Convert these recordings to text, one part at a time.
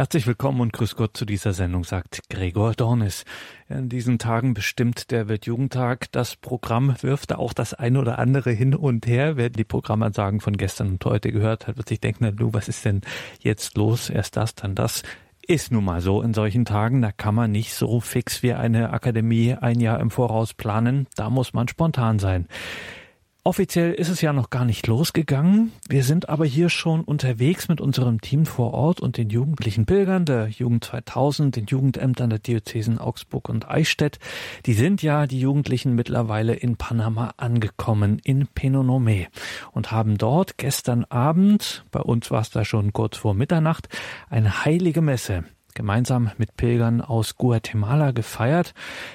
Herzlich willkommen und grüß Gott zu dieser Sendung, sagt Gregor Dornis. In diesen Tagen bestimmt der Weltjugendtag das Programm, wirft da auch das eine oder andere hin und her. Wer die Programmansagen von gestern und heute gehört hat, wird sich denken, na du, was ist denn jetzt los? Erst das, dann das. Ist nun mal so in solchen Tagen, da kann man nicht so fix wie eine Akademie ein Jahr im Voraus planen. Da muss man spontan sein. Offiziell ist es ja noch gar nicht losgegangen. Wir sind aber hier schon unterwegs mit unserem Team vor Ort und den jugendlichen Pilgern der Jugend 2000, den Jugendämtern der Diözesen Augsburg und Eichstätt. Die sind ja, die Jugendlichen, mittlerweile in Panama angekommen, in Penonome und haben dort gestern Abend, bei uns war es da schon kurz vor Mitternacht, eine heilige Messe gemeinsam mit Pilgern aus Guatemala gefeiert.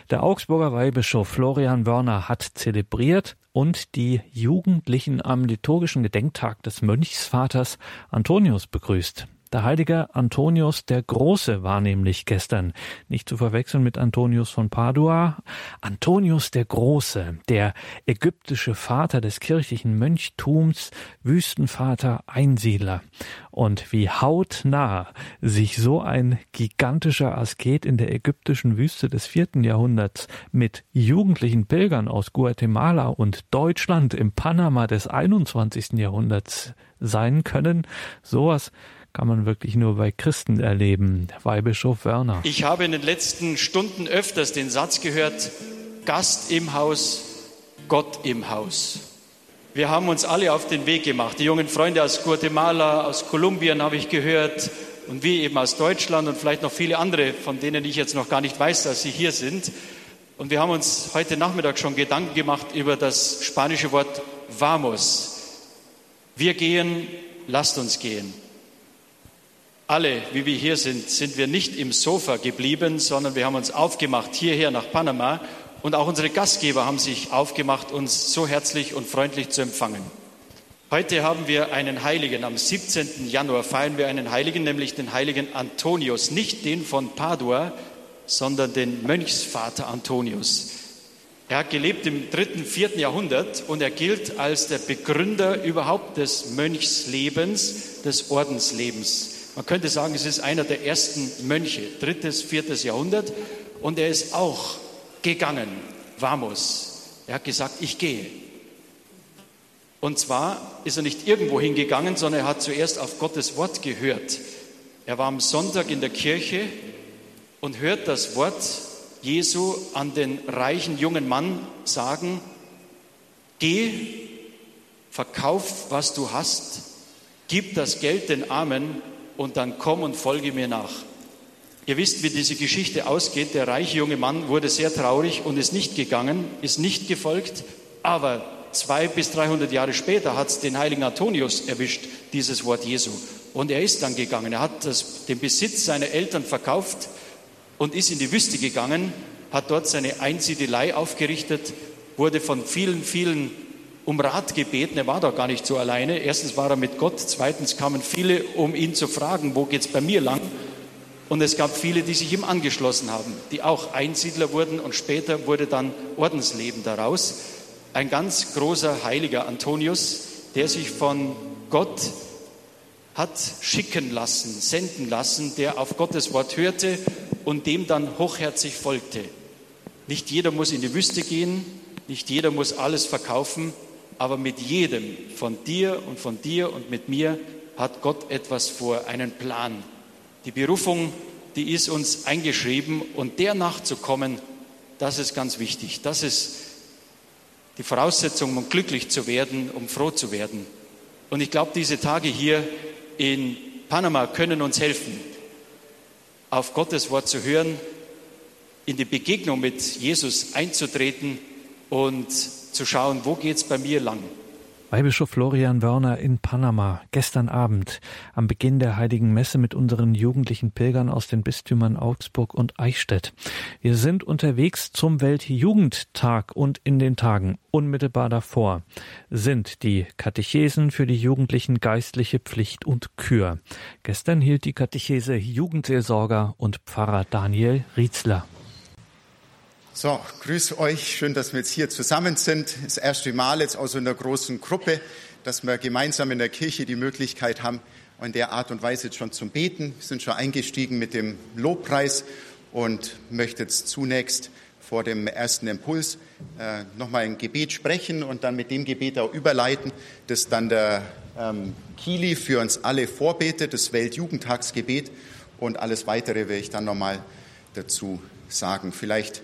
Der Augsburger Weihbischof Florian Wörner hat zelebriert und die Jugendlichen am liturgischen Gedenktag des Mönchsvaters Antonius begrüßt. Der heilige Antonius der Große war nämlich gestern, nicht zu verwechseln mit Antonius von Padua. Antonius der Große, der ägyptische Vater des kirchlichen Mönchtums, Wüstenvater, Einsiedler. Und wie hautnah sich so ein gigantischer Asket in der ägyptischen Wüste des vierten Jahrhunderts mit jugendlichen Pilgern aus Guatemala und Deutschland im Panama des 21. Jahrhunderts sein können, sowas kann man wirklich nur bei Christen erleben. Weihbischof Werner. Ich habe in den letzten Stunden öfters den Satz gehört, Gast im Haus, Gott im Haus. Wir haben uns alle auf den Weg gemacht. Die jungen Freunde aus Guatemala, aus Kolumbien habe ich gehört und wir eben aus Deutschland und vielleicht noch viele andere, von denen ich jetzt noch gar nicht weiß, dass sie hier sind. Und wir haben uns heute Nachmittag schon Gedanken gemacht über das spanische Wort vamos. Wir gehen, lasst uns gehen. Alle, wie wir hier sind, sind wir nicht im Sofa geblieben, sondern wir haben uns aufgemacht hierher nach Panama und auch unsere Gastgeber haben sich aufgemacht, uns so herzlich und freundlich zu empfangen. Heute haben wir einen Heiligen. Am 17. Januar feiern wir einen Heiligen, nämlich den heiligen Antonius. Nicht den von Padua, sondern den Mönchsvater Antonius. Er hat gelebt im dritten, vierten Jahrhundert und er gilt als der Begründer überhaupt des Mönchslebens, des Ordenslebens. Man könnte sagen, es ist einer der ersten Mönche, drittes, viertes Jahrhundert. Und er ist auch gegangen, vamos. Er hat gesagt, ich gehe. Und zwar ist er nicht irgendwo hingegangen, sondern er hat zuerst auf Gottes Wort gehört. Er war am Sonntag in der Kirche und hört das Wort Jesu an den reichen jungen Mann sagen, geh, verkauf, was du hast, gib das Geld den Armen und dann komm und folge mir nach. Ihr wisst, wie diese Geschichte ausgeht. Der reiche junge Mann wurde sehr traurig und ist nicht gegangen, ist nicht gefolgt, aber zwei bis 300 Jahre später hat es den heiligen Antonius erwischt, dieses Wort Jesu. Und er ist dann gegangen. Er hat das, den Besitz seiner Eltern verkauft und ist in die Wüste gegangen, hat dort seine Einsiedelei aufgerichtet, wurde von vielen, vielen um Rat gebeten. Er war da gar nicht so alleine. Erstens war er mit Gott, zweitens kamen viele, um ihn zu fragen, wo geht's bei mir lang? Und es gab viele, die sich ihm angeschlossen haben, die auch Einsiedler wurden und später wurde dann Ordensleben daraus. Ein ganz großer heiliger Antonius, der sich von Gott hat schicken lassen, senden lassen, der auf Gottes Wort hörte und dem dann hochherzig folgte. Nicht jeder muss in die Wüste gehen, nicht jeder muss alles verkaufen, aber mit jedem von dir und von dir und mit mir hat Gott etwas vor, einen Plan. Die Berufung, die ist uns eingeschrieben und der nachzukommen, das ist ganz wichtig. Das ist die Voraussetzung, um glücklich zu werden, um froh zu werden. Und ich glaube, diese Tage hier in Panama können uns helfen, auf Gottes Wort zu hören, in die Begegnung mit Jesus einzutreten und zu schauen, wo geht es bei mir lang. Weihbischof Florian Wörner in Panama gestern Abend am Beginn der Heiligen Messe mit unseren jugendlichen Pilgern aus den Bistümern Augsburg und Eichstätt. Wir sind unterwegs zum Weltjugendtag und in den Tagen unmittelbar davor sind die Katechesen für die Jugendlichen geistliche Pflicht und Kür. Gestern hielt die Katechese Jugendseelsorger und Pfarrer Daniel Rietzler. So, grüß euch. Schön, dass wir jetzt hier zusammen sind. Das erste Mal jetzt auch so in einer großen Gruppe, dass wir gemeinsam in der Kirche die Möglichkeit haben, in der Art und Weise jetzt schon zum Beten. Wir sind schon eingestiegen mit dem Lobpreis und möchte jetzt zunächst vor dem ersten Impuls äh, nochmal ein Gebet sprechen und dann mit dem Gebet auch überleiten, das dann der ähm, Kili für uns alle vorbetet, das Weltjugendtagsgebet und alles weitere werde ich dann nochmal dazu sagen. Vielleicht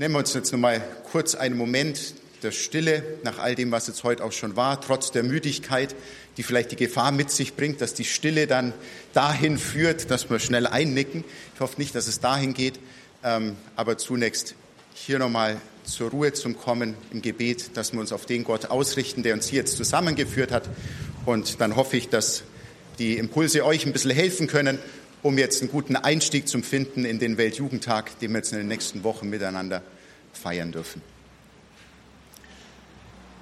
nehmen wir uns jetzt nochmal kurz einen Moment der Stille nach all dem, was jetzt heute auch schon war, trotz der Müdigkeit, die vielleicht die Gefahr mit sich bringt, dass die Stille dann dahin führt, dass wir schnell einnicken. Ich hoffe nicht, dass es dahin geht, ähm, aber zunächst hier nochmal zur Ruhe zum Kommen im Gebet, dass wir uns auf den Gott ausrichten, der uns hier jetzt zusammengeführt hat. Und dann hoffe ich, dass die Impulse euch ein bisschen helfen können, um jetzt einen guten Einstieg zu finden in den Weltjugendtag, den wir jetzt in den nächsten Wochen miteinander feiern dürfen.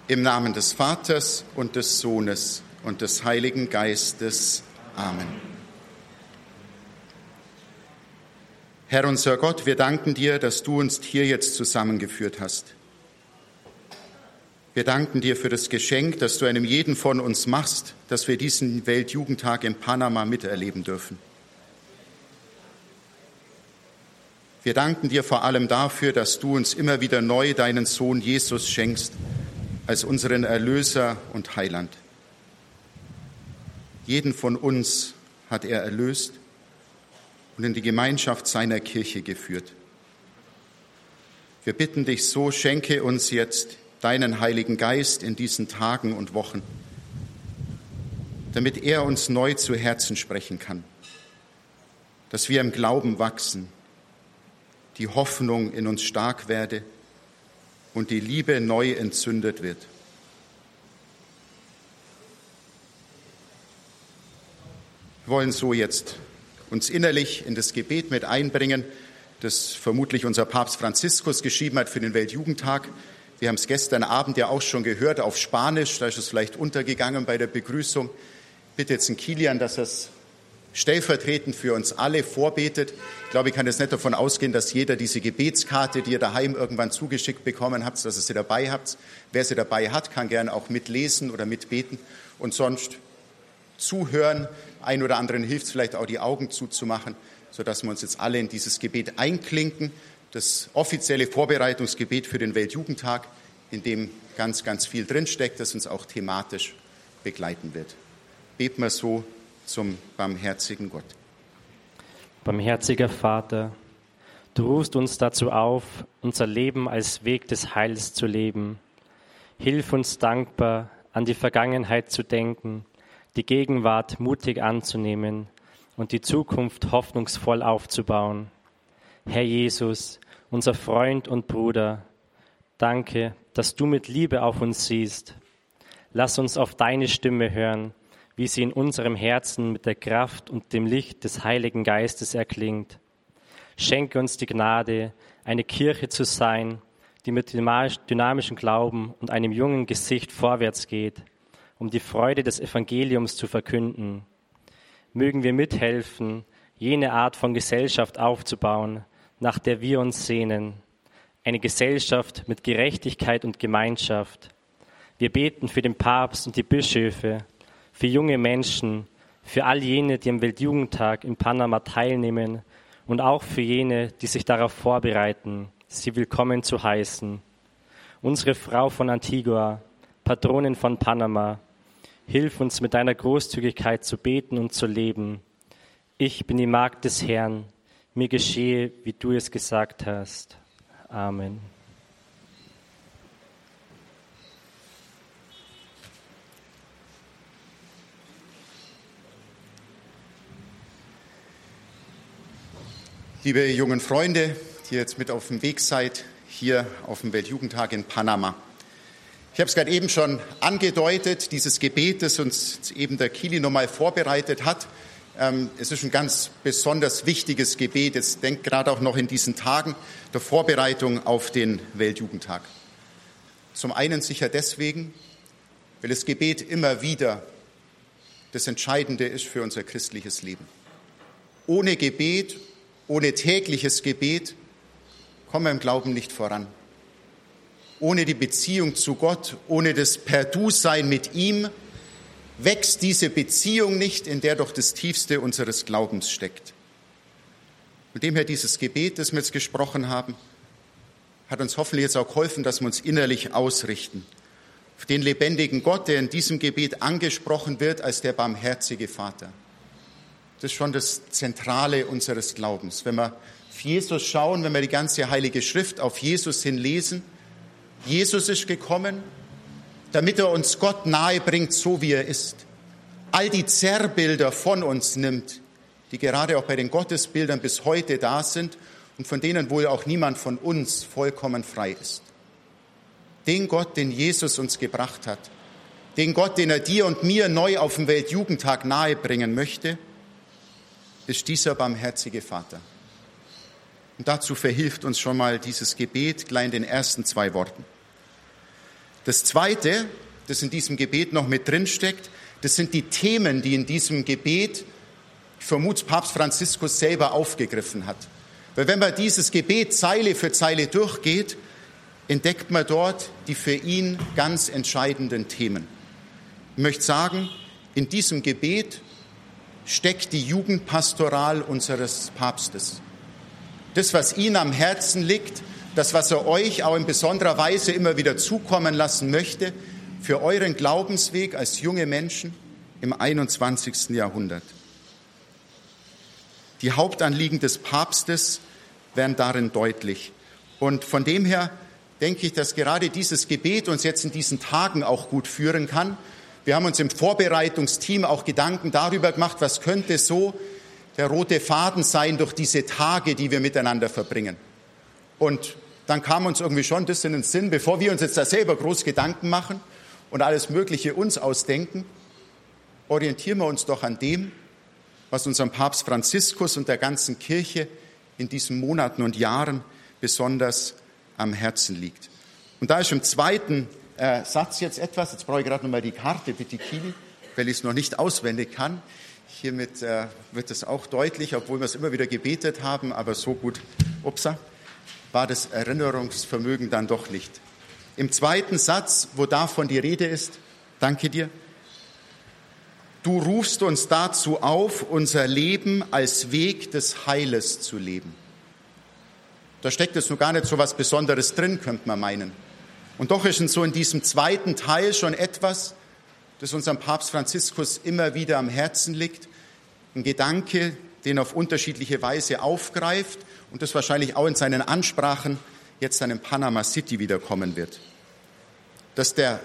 Im Namen des Vaters und des Sohnes und des Heiligen Geistes. Amen. Herr unser Gott, wir danken dir, dass du uns hier jetzt zusammengeführt hast. Wir danken dir für das Geschenk, das du einem jeden von uns machst, dass wir diesen Weltjugendtag in Panama miterleben dürfen. Wir danken dir vor allem dafür, dass du uns immer wieder neu deinen Sohn Jesus schenkst als unseren Erlöser und Heiland. Jeden von uns hat er erlöst und in die Gemeinschaft seiner Kirche geführt. Wir bitten dich so, schenke uns jetzt deinen Heiligen Geist in diesen Tagen und Wochen, damit er uns neu zu Herzen sprechen kann, dass wir im Glauben wachsen, die Hoffnung in uns stark werde und die Liebe neu entzündet wird. Wir wollen so jetzt uns innerlich in das Gebet mit einbringen, das vermutlich unser Papst Franziskus geschrieben hat für den Weltjugendtag. Wir haben es gestern Abend ja auch schon gehört auf Spanisch, da ist es vielleicht untergegangen bei der Begrüßung. Bitte jetzt einen Kilian, dass er es stellvertretend für uns alle vorbetet. Ich glaube, ich kann jetzt nicht davon ausgehen, dass jeder diese Gebetskarte, die ihr daheim irgendwann zugeschickt bekommen habt, dass ihr sie dabei habt. Wer sie dabei hat, kann gerne auch mitlesen oder mitbeten und sonst zuhören. Ein oder anderen hilft es vielleicht auch, die Augen zuzumachen, sodass wir uns jetzt alle in dieses Gebet einklinken. Das offizielle Vorbereitungsgebet für den Weltjugendtag, in dem ganz, ganz viel drinsteckt, das uns auch thematisch begleiten wird. Beten wir so zum barmherzigen Gott. Barmherziger Vater, du rufst uns dazu auf, unser Leben als Weg des Heils zu leben. Hilf uns dankbar, an die Vergangenheit zu denken die Gegenwart mutig anzunehmen und die Zukunft hoffnungsvoll aufzubauen. Herr Jesus, unser Freund und Bruder, danke, dass du mit Liebe auf uns siehst. Lass uns auf deine Stimme hören, wie sie in unserem Herzen mit der Kraft und dem Licht des Heiligen Geistes erklingt. Schenke uns die Gnade, eine Kirche zu sein, die mit dynamischem Glauben und einem jungen Gesicht vorwärts geht um die Freude des Evangeliums zu verkünden. Mögen wir mithelfen, jene Art von Gesellschaft aufzubauen, nach der wir uns sehnen. Eine Gesellschaft mit Gerechtigkeit und Gemeinschaft. Wir beten für den Papst und die Bischöfe, für junge Menschen, für all jene, die am Weltjugendtag in Panama teilnehmen und auch für jene, die sich darauf vorbereiten, sie willkommen zu heißen. Unsere Frau von Antigua, Patronin von Panama, Hilf uns mit deiner Großzügigkeit zu beten und zu leben. Ich bin die Magd des Herrn. Mir geschehe, wie du es gesagt hast. Amen. Liebe jungen Freunde, die jetzt mit auf dem Weg seid, hier auf dem Weltjugendtag in Panama. Ich habe es gerade eben schon angedeutet, dieses Gebet, das uns eben der Kili nochmal vorbereitet hat. Ähm, es ist ein ganz besonders wichtiges Gebet. Jetzt denkt gerade auch noch in diesen Tagen der Vorbereitung auf den Weltjugendtag. Zum einen sicher deswegen, weil das Gebet immer wieder das Entscheidende ist für unser christliches Leben. Ohne Gebet, ohne tägliches Gebet kommen wir im Glauben nicht voran ohne die Beziehung zu Gott, ohne das Per-Du-Sein mit ihm, wächst diese Beziehung nicht, in der doch das Tiefste unseres Glaubens steckt. Von dem her dieses Gebet, das wir jetzt gesprochen haben, hat uns hoffentlich jetzt auch geholfen, dass wir uns innerlich ausrichten. Auf den lebendigen Gott, der in diesem Gebet angesprochen wird als der barmherzige Vater. Das ist schon das Zentrale unseres Glaubens. Wenn wir auf Jesus schauen, wenn wir die ganze Heilige Schrift auf Jesus hin lesen, Jesus ist gekommen, damit er uns Gott nahe bringt, so wie er ist. All die Zerrbilder von uns nimmt, die gerade auch bei den Gottesbildern bis heute da sind und von denen wohl auch niemand von uns vollkommen frei ist. Den Gott, den Jesus uns gebracht hat, den Gott, den er dir und mir neu auf dem Weltjugendtag nahebringen möchte, ist dieser barmherzige Vater. Und dazu verhilft uns schon mal dieses Gebet gleich in den ersten zwei Worten. Das Zweite, das in diesem Gebet noch mit drinsteckt, das sind die Themen, die in diesem Gebet, ich vermute, Papst Franziskus selber aufgegriffen hat. Weil wenn man dieses Gebet Zeile für Zeile durchgeht, entdeckt man dort die für ihn ganz entscheidenden Themen. Ich möchte sagen, in diesem Gebet steckt die Jugendpastoral unseres Papstes. Das, was ihm am Herzen liegt, das, was er euch auch in besonderer Weise immer wieder zukommen lassen möchte, für euren Glaubensweg als junge Menschen im 21. Jahrhundert. Die Hauptanliegen des Papstes werden darin deutlich. Und von dem her denke ich, dass gerade dieses Gebet uns jetzt in diesen Tagen auch gut führen kann. Wir haben uns im Vorbereitungsteam auch Gedanken darüber gemacht, was könnte so der rote Faden sein durch diese Tage, die wir miteinander verbringen. Und dann kam uns irgendwie schon das in den Sinn, bevor wir uns jetzt da selber groß Gedanken machen und alles Mögliche uns ausdenken, orientieren wir uns doch an dem, was unserem Papst Franziskus und der ganzen Kirche in diesen Monaten und Jahren besonders am Herzen liegt. Und da ist im zweiten äh, Satz jetzt etwas, jetzt brauche ich gerade nochmal die Karte, bitte Kili, weil ich es noch nicht auswendig kann. Hiermit äh, wird es auch deutlich, obwohl wir es immer wieder gebetet haben, aber so gut. Upsa war das Erinnerungsvermögen dann doch nicht. Im zweiten Satz, wo davon die Rede ist, danke dir, du rufst uns dazu auf, unser Leben als Weg des Heiles zu leben. Da steckt jetzt nur gar nicht so was Besonderes drin, könnte man meinen. Und doch ist so in diesem zweiten Teil schon etwas, das unserem Papst Franziskus immer wieder am Herzen liegt. Ein Gedanke, den auf unterschiedliche Weise aufgreift und das wahrscheinlich auch in seinen Ansprachen jetzt dann in Panama City wiederkommen wird. Dass der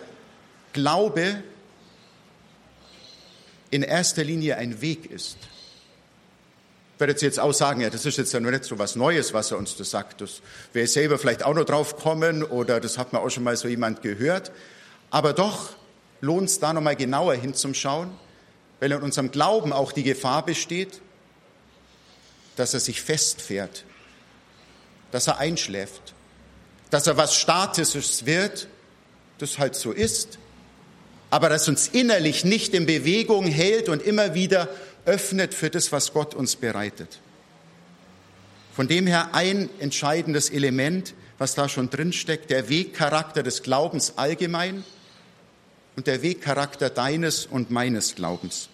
Glaube in erster Linie ein Weg ist. Ich werde jetzt auch sagen, ja, das ist jetzt ja nicht so was Neues, was er uns da sagt. Das wäre selber vielleicht auch noch drauf kommen oder das hat man auch schon mal so jemand gehört. Aber doch lohnt es da nochmal genauer hinzuschauen, weil in unserem Glauben auch die Gefahr besteht, dass er sich festfährt, dass er einschläft, dass er was Statisches wird, das halt so ist, aber das uns innerlich nicht in Bewegung hält und immer wieder öffnet für das, was Gott uns bereitet. Von dem her ein entscheidendes Element, was da schon drin steckt, der Wegcharakter des Glaubens allgemein und der Wegcharakter deines und meines Glaubens.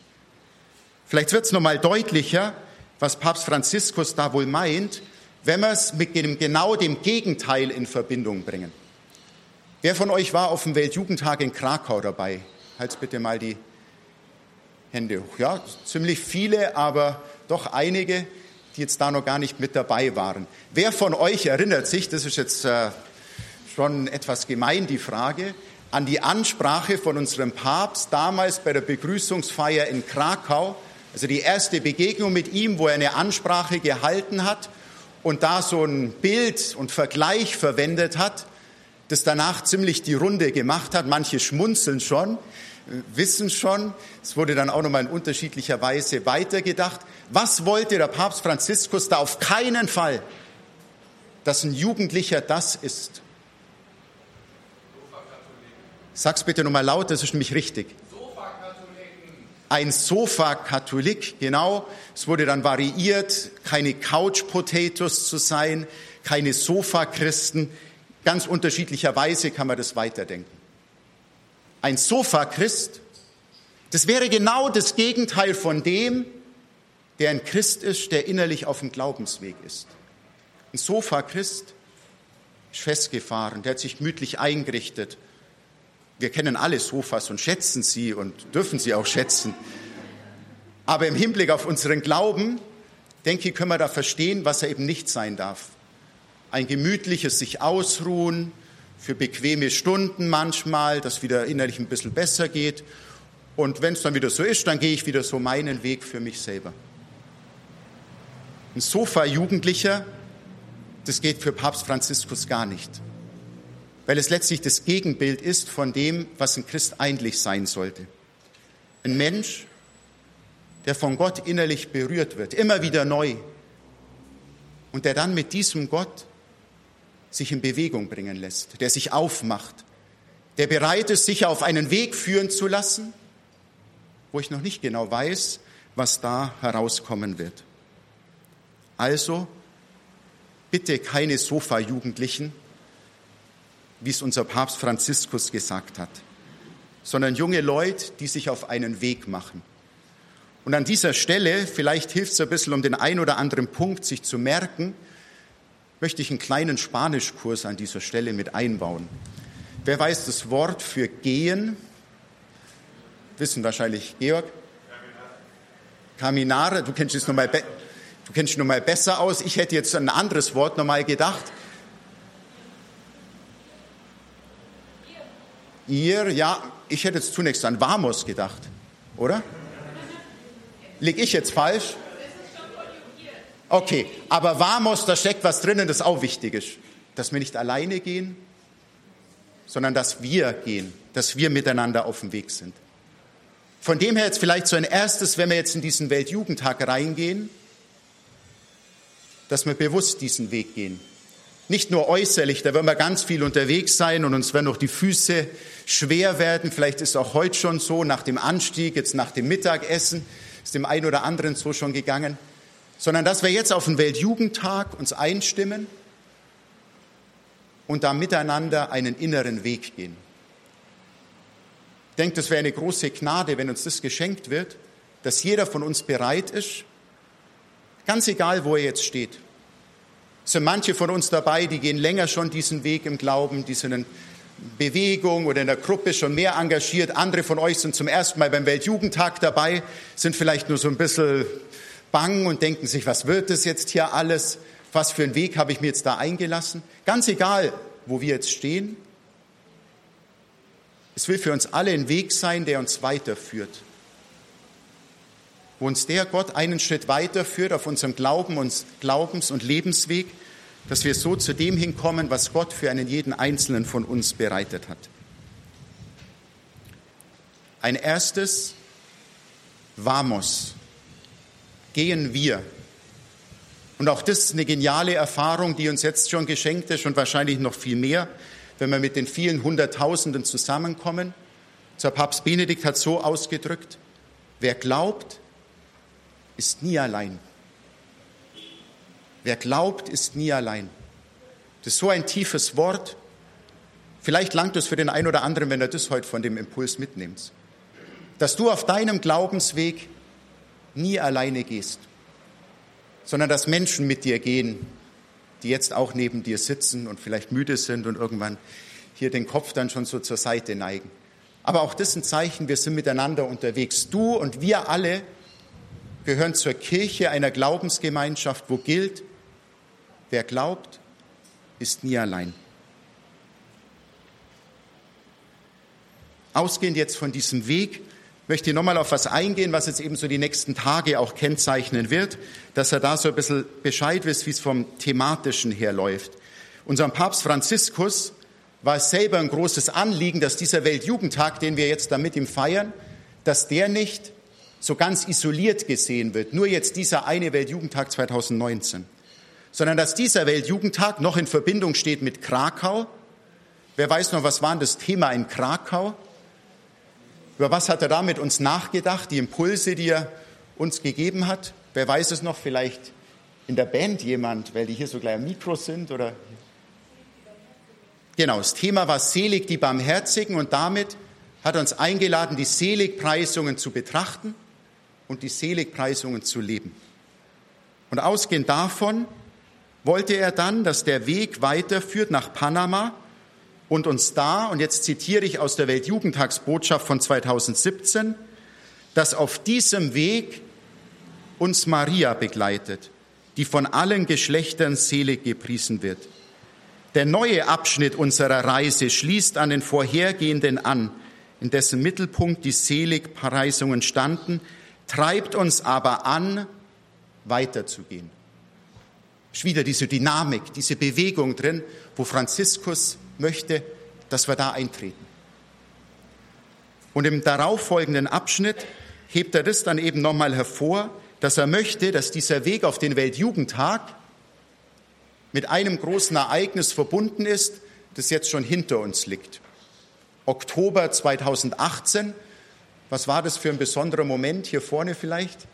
Vielleicht wird es nochmal deutlicher, was Papst Franziskus da wohl meint, wenn wir es mit dem, genau dem Gegenteil in Verbindung bringen. Wer von euch war auf dem Weltjugendtag in Krakau dabei? Halt bitte mal die Hände hoch. Ja, ziemlich viele, aber doch einige, die jetzt da noch gar nicht mit dabei waren. Wer von euch erinnert sich, das ist jetzt äh, schon etwas gemein die Frage, an die Ansprache von unserem Papst damals bei der Begrüßungsfeier in Krakau, also die erste Begegnung mit ihm, wo er eine Ansprache gehalten hat und da so ein Bild und Vergleich verwendet hat, das danach ziemlich die Runde gemacht hat. Manche schmunzeln schon, wissen schon. Es wurde dann auch nochmal in unterschiedlicher Weise weitergedacht. Was wollte der Papst Franziskus da auf keinen Fall, dass ein Jugendlicher das ist? Sag's bitte nochmal laut, das ist nämlich richtig ein Sofa-Katholik, genau. Es wurde dann variiert, keine Couch-Potatoes zu sein, keine Sofa-Christen. Ganz unterschiedlicherweise kann man das weiterdenken. Ein Sofa-Christ Das wäre genau das Gegenteil von dem, der ein Christ ist, der innerlich auf dem Glaubensweg ist. Ein Sofa-Christ ist festgefahren, der hat sich gemütlich eingerichtet. Wir kennen alle Sofas und schätzen sie und dürfen sie auch schätzen. Aber im Hinblick auf unseren Glauben, denke ich, können wir da verstehen, was er eben nicht sein darf. Ein gemütliches sich ausruhen, für bequeme Stunden manchmal, das wieder innerlich ein bisschen besser geht. Und wenn es dann wieder so ist, dann gehe ich wieder so meinen Weg für mich selber. Ein Sofa-Jugendlicher, das geht für Papst Franziskus gar nicht, weil es letztlich das Gegenbild ist von dem, was ein Christ eigentlich sein sollte. Ein Mensch, der von Gott innerlich berührt wird, immer wieder neu, und der dann mit diesem Gott sich in Bewegung bringen lässt, der sich aufmacht, der bereit ist, sich auf einen Weg führen zu lassen, wo ich noch nicht genau weiß, was da herauskommen wird. Also bitte keine Sofa-Jugendlichen, wie es unser Papst Franziskus gesagt hat, sondern junge Leute, die sich auf einen Weg machen. Und an dieser Stelle, vielleicht hilft es ein bisschen, um den einen oder anderen Punkt sich zu merken, möchte ich einen kleinen Spanischkurs an dieser Stelle mit einbauen. Wer weiß das Wort für gehen? Wissen wahrscheinlich Georg. Caminare, du kennst es nochmal be du kennst noch mal besser aus. Ich hätte jetzt ein anderes Wort nochmal gedacht. Ihr, ja, ich hätte jetzt zunächst an Vamos gedacht, oder? Lieg ich jetzt falsch? Okay, aber Vamos, da steckt was drinnen, das auch wichtig ist. Dass wir nicht alleine gehen, sondern dass wir gehen, dass wir miteinander auf dem Weg sind. Von dem her jetzt vielleicht so ein erstes, wenn wir jetzt in diesen Weltjugendtag reingehen, dass wir bewusst diesen Weg gehen. Nicht nur äußerlich, da werden wir ganz viel unterwegs sein und uns werden auch die Füße schwer werden. Vielleicht ist auch heute schon so, nach dem Anstieg, jetzt nach dem Mittagessen, ist dem einen oder anderen so schon gegangen sondern dass wir jetzt auf den Weltjugendtag uns einstimmen und da miteinander einen inneren Weg gehen. Ich denke, das wäre eine große Gnade, wenn uns das geschenkt wird, dass jeder von uns bereit ist, ganz egal, wo er jetzt steht. Es sind manche von uns dabei, die gehen länger schon diesen Weg im Glauben, die sind in Bewegung oder in der Gruppe schon mehr engagiert. Andere von euch sind zum ersten Mal beim Weltjugendtag dabei, sind vielleicht nur so ein bisschen bang und denken sich, was wird das jetzt hier alles? Was für einen Weg habe ich mir jetzt da eingelassen? Ganz egal, wo wir jetzt stehen. Es will für uns alle ein Weg sein, der uns weiterführt. Wo uns der Gott einen Schritt weiterführt auf unserem Glauben und Glaubens- und Lebensweg, dass wir so zu dem hinkommen, was Gott für einen jeden Einzelnen von uns bereitet hat. Ein erstes Vamos gehen wir. Und auch das ist eine geniale Erfahrung, die uns jetzt schon geschenkt ist und wahrscheinlich noch viel mehr, wenn wir mit den vielen Hunderttausenden zusammenkommen. Unser Papst Benedikt hat so ausgedrückt, wer glaubt, ist nie allein. Wer glaubt, ist nie allein. Das ist so ein tiefes Wort. Vielleicht langt es für den einen oder anderen, wenn er das heute von dem Impuls mitnimmt. Dass du auf deinem Glaubensweg nie alleine gehst, sondern dass Menschen mit dir gehen, die jetzt auch neben dir sitzen und vielleicht müde sind und irgendwann hier den Kopf dann schon so zur Seite neigen. Aber auch das ist ein Zeichen, wir sind miteinander unterwegs. Du und wir alle gehören zur Kirche einer Glaubensgemeinschaft, wo gilt, wer glaubt, ist nie allein. Ausgehend jetzt von diesem Weg, möchte ich nochmal auf was eingehen, was jetzt eben so die nächsten Tage auch kennzeichnen wird, dass er da so ein bisschen Bescheid wisst, wie es vom Thematischen her läuft. Unserem Papst Franziskus war es selber ein großes Anliegen, dass dieser Weltjugendtag, den wir jetzt da mit ihm feiern, dass der nicht so ganz isoliert gesehen wird, nur jetzt dieser eine Weltjugendtag 2019, sondern dass dieser Weltjugendtag noch in Verbindung steht mit Krakau. Wer weiß noch, was war das Thema in Krakau? Über was hat er da mit uns nachgedacht? Die Impulse, die er uns gegeben hat? Wer weiß es noch? Vielleicht in der Band jemand, weil die hier so gleich am Mikro sind oder? Genau, das Thema war selig die Barmherzigen und damit hat uns eingeladen, die Seligpreisungen zu betrachten und die Seligpreisungen zu leben. Und ausgehend davon wollte er dann, dass der Weg weiterführt nach Panama und uns da, und jetzt zitiere ich aus der Weltjugendtagsbotschaft von 2017, dass auf diesem Weg uns Maria begleitet, die von allen Geschlechtern selig gepriesen wird. Der neue Abschnitt unserer Reise schließt an den vorhergehenden an, in dessen Mittelpunkt die Seligpreisungen standen, treibt uns aber an, weiterzugehen. Ist wieder diese Dynamik, diese Bewegung drin, wo Franziskus möchte, dass wir da eintreten. Und im darauffolgenden Abschnitt hebt er das dann eben nochmal hervor, dass er möchte, dass dieser Weg auf den Weltjugendtag mit einem großen Ereignis verbunden ist, das jetzt schon hinter uns liegt. Oktober 2018, was war das für ein besonderer Moment hier vorne vielleicht?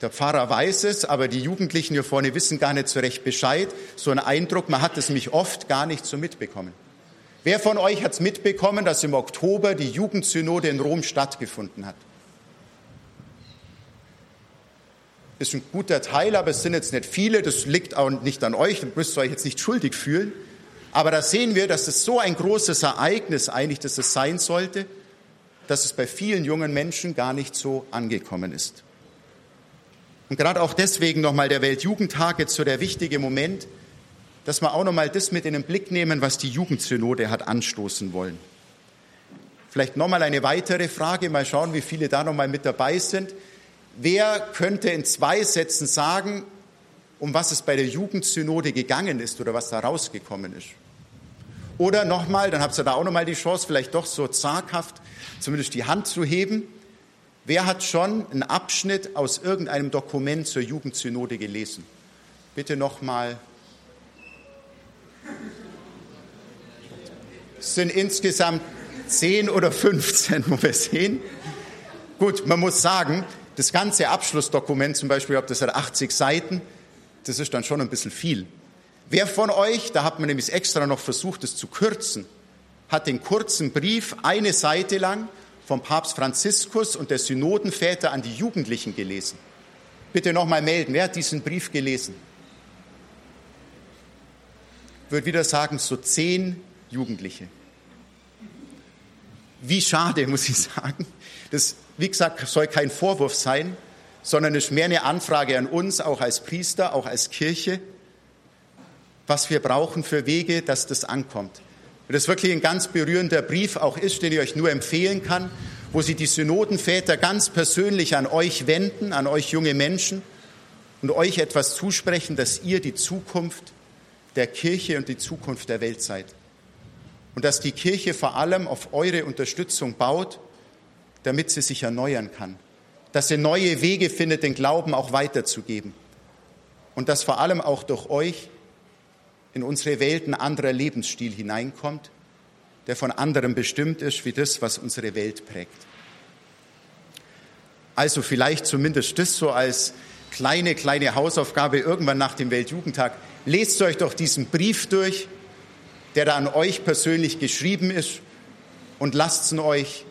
Der Pfarrer weiß es, aber die Jugendlichen hier vorne wissen gar nicht so recht Bescheid. So ein Eindruck, man hat es nämlich oft gar nicht so mitbekommen. Wer von euch hat es mitbekommen, dass im Oktober die Jugendsynode in Rom stattgefunden hat? ist ein guter Teil, aber es sind jetzt nicht viele. Das liegt auch nicht an euch, da müsst ihr euch jetzt nicht schuldig fühlen. Aber da sehen wir, dass es so ein großes Ereignis eigentlich, dass es sein sollte, dass es bei vielen jungen Menschen gar nicht so angekommen ist. Und gerade auch deswegen nochmal der Weltjugendtag jetzt so der wichtige Moment, dass wir auch nochmal das mit in den Blick nehmen, was die Jugendsynode hat anstoßen wollen. Vielleicht nochmal eine weitere Frage, mal schauen, wie viele da nochmal mit dabei sind. Wer könnte in zwei Sätzen sagen, um was es bei der Jugendsynode gegangen ist oder was da rausgekommen ist? Oder nochmal, dann habt ihr da auch nochmal die Chance, vielleicht doch so zaghaft zumindest die Hand zu heben. Wer hat schon einen Abschnitt aus irgendeinem Dokument zur Jugendsynode gelesen? Bitte nochmal. Es sind insgesamt zehn oder 15, wo wir sehen. Gut, man muss sagen, das ganze Abschlussdokument zum Beispiel, ob das hat 80 Seiten, das ist dann schon ein bisschen viel. Wer von euch, da hat man nämlich extra noch versucht, es zu kürzen, hat den kurzen Brief eine Seite lang vom Papst Franziskus und der Synodenväter an die Jugendlichen gelesen? Bitte nochmal melden, wer hat diesen Brief gelesen? Ich würde wieder sagen, so zehn Jugendliche. Wie schade, muss ich sagen. Das wie gesagt, soll kein Vorwurf sein, sondern es ist mehr eine Anfrage an uns, auch als Priester, auch als Kirche, was wir brauchen für Wege, dass das ankommt. Und das wirklich ein ganz berührender Brief auch ist, den ich euch nur empfehlen kann, wo sie die Synodenväter ganz persönlich an euch wenden, an euch junge Menschen und euch etwas zusprechen, dass ihr die Zukunft der Kirche und die Zukunft der Welt seid. Und dass die Kirche vor allem auf eure Unterstützung baut damit sie sich erneuern kann, dass sie neue Wege findet, den Glauben auch weiterzugeben und dass vor allem auch durch euch in unsere Welt ein anderer Lebensstil hineinkommt, der von anderem bestimmt ist, wie das, was unsere Welt prägt. Also vielleicht zumindest das so als kleine, kleine Hausaufgabe irgendwann nach dem Weltjugendtag. Lest euch doch diesen Brief durch, der da an euch persönlich geschrieben ist und lasst ihn euch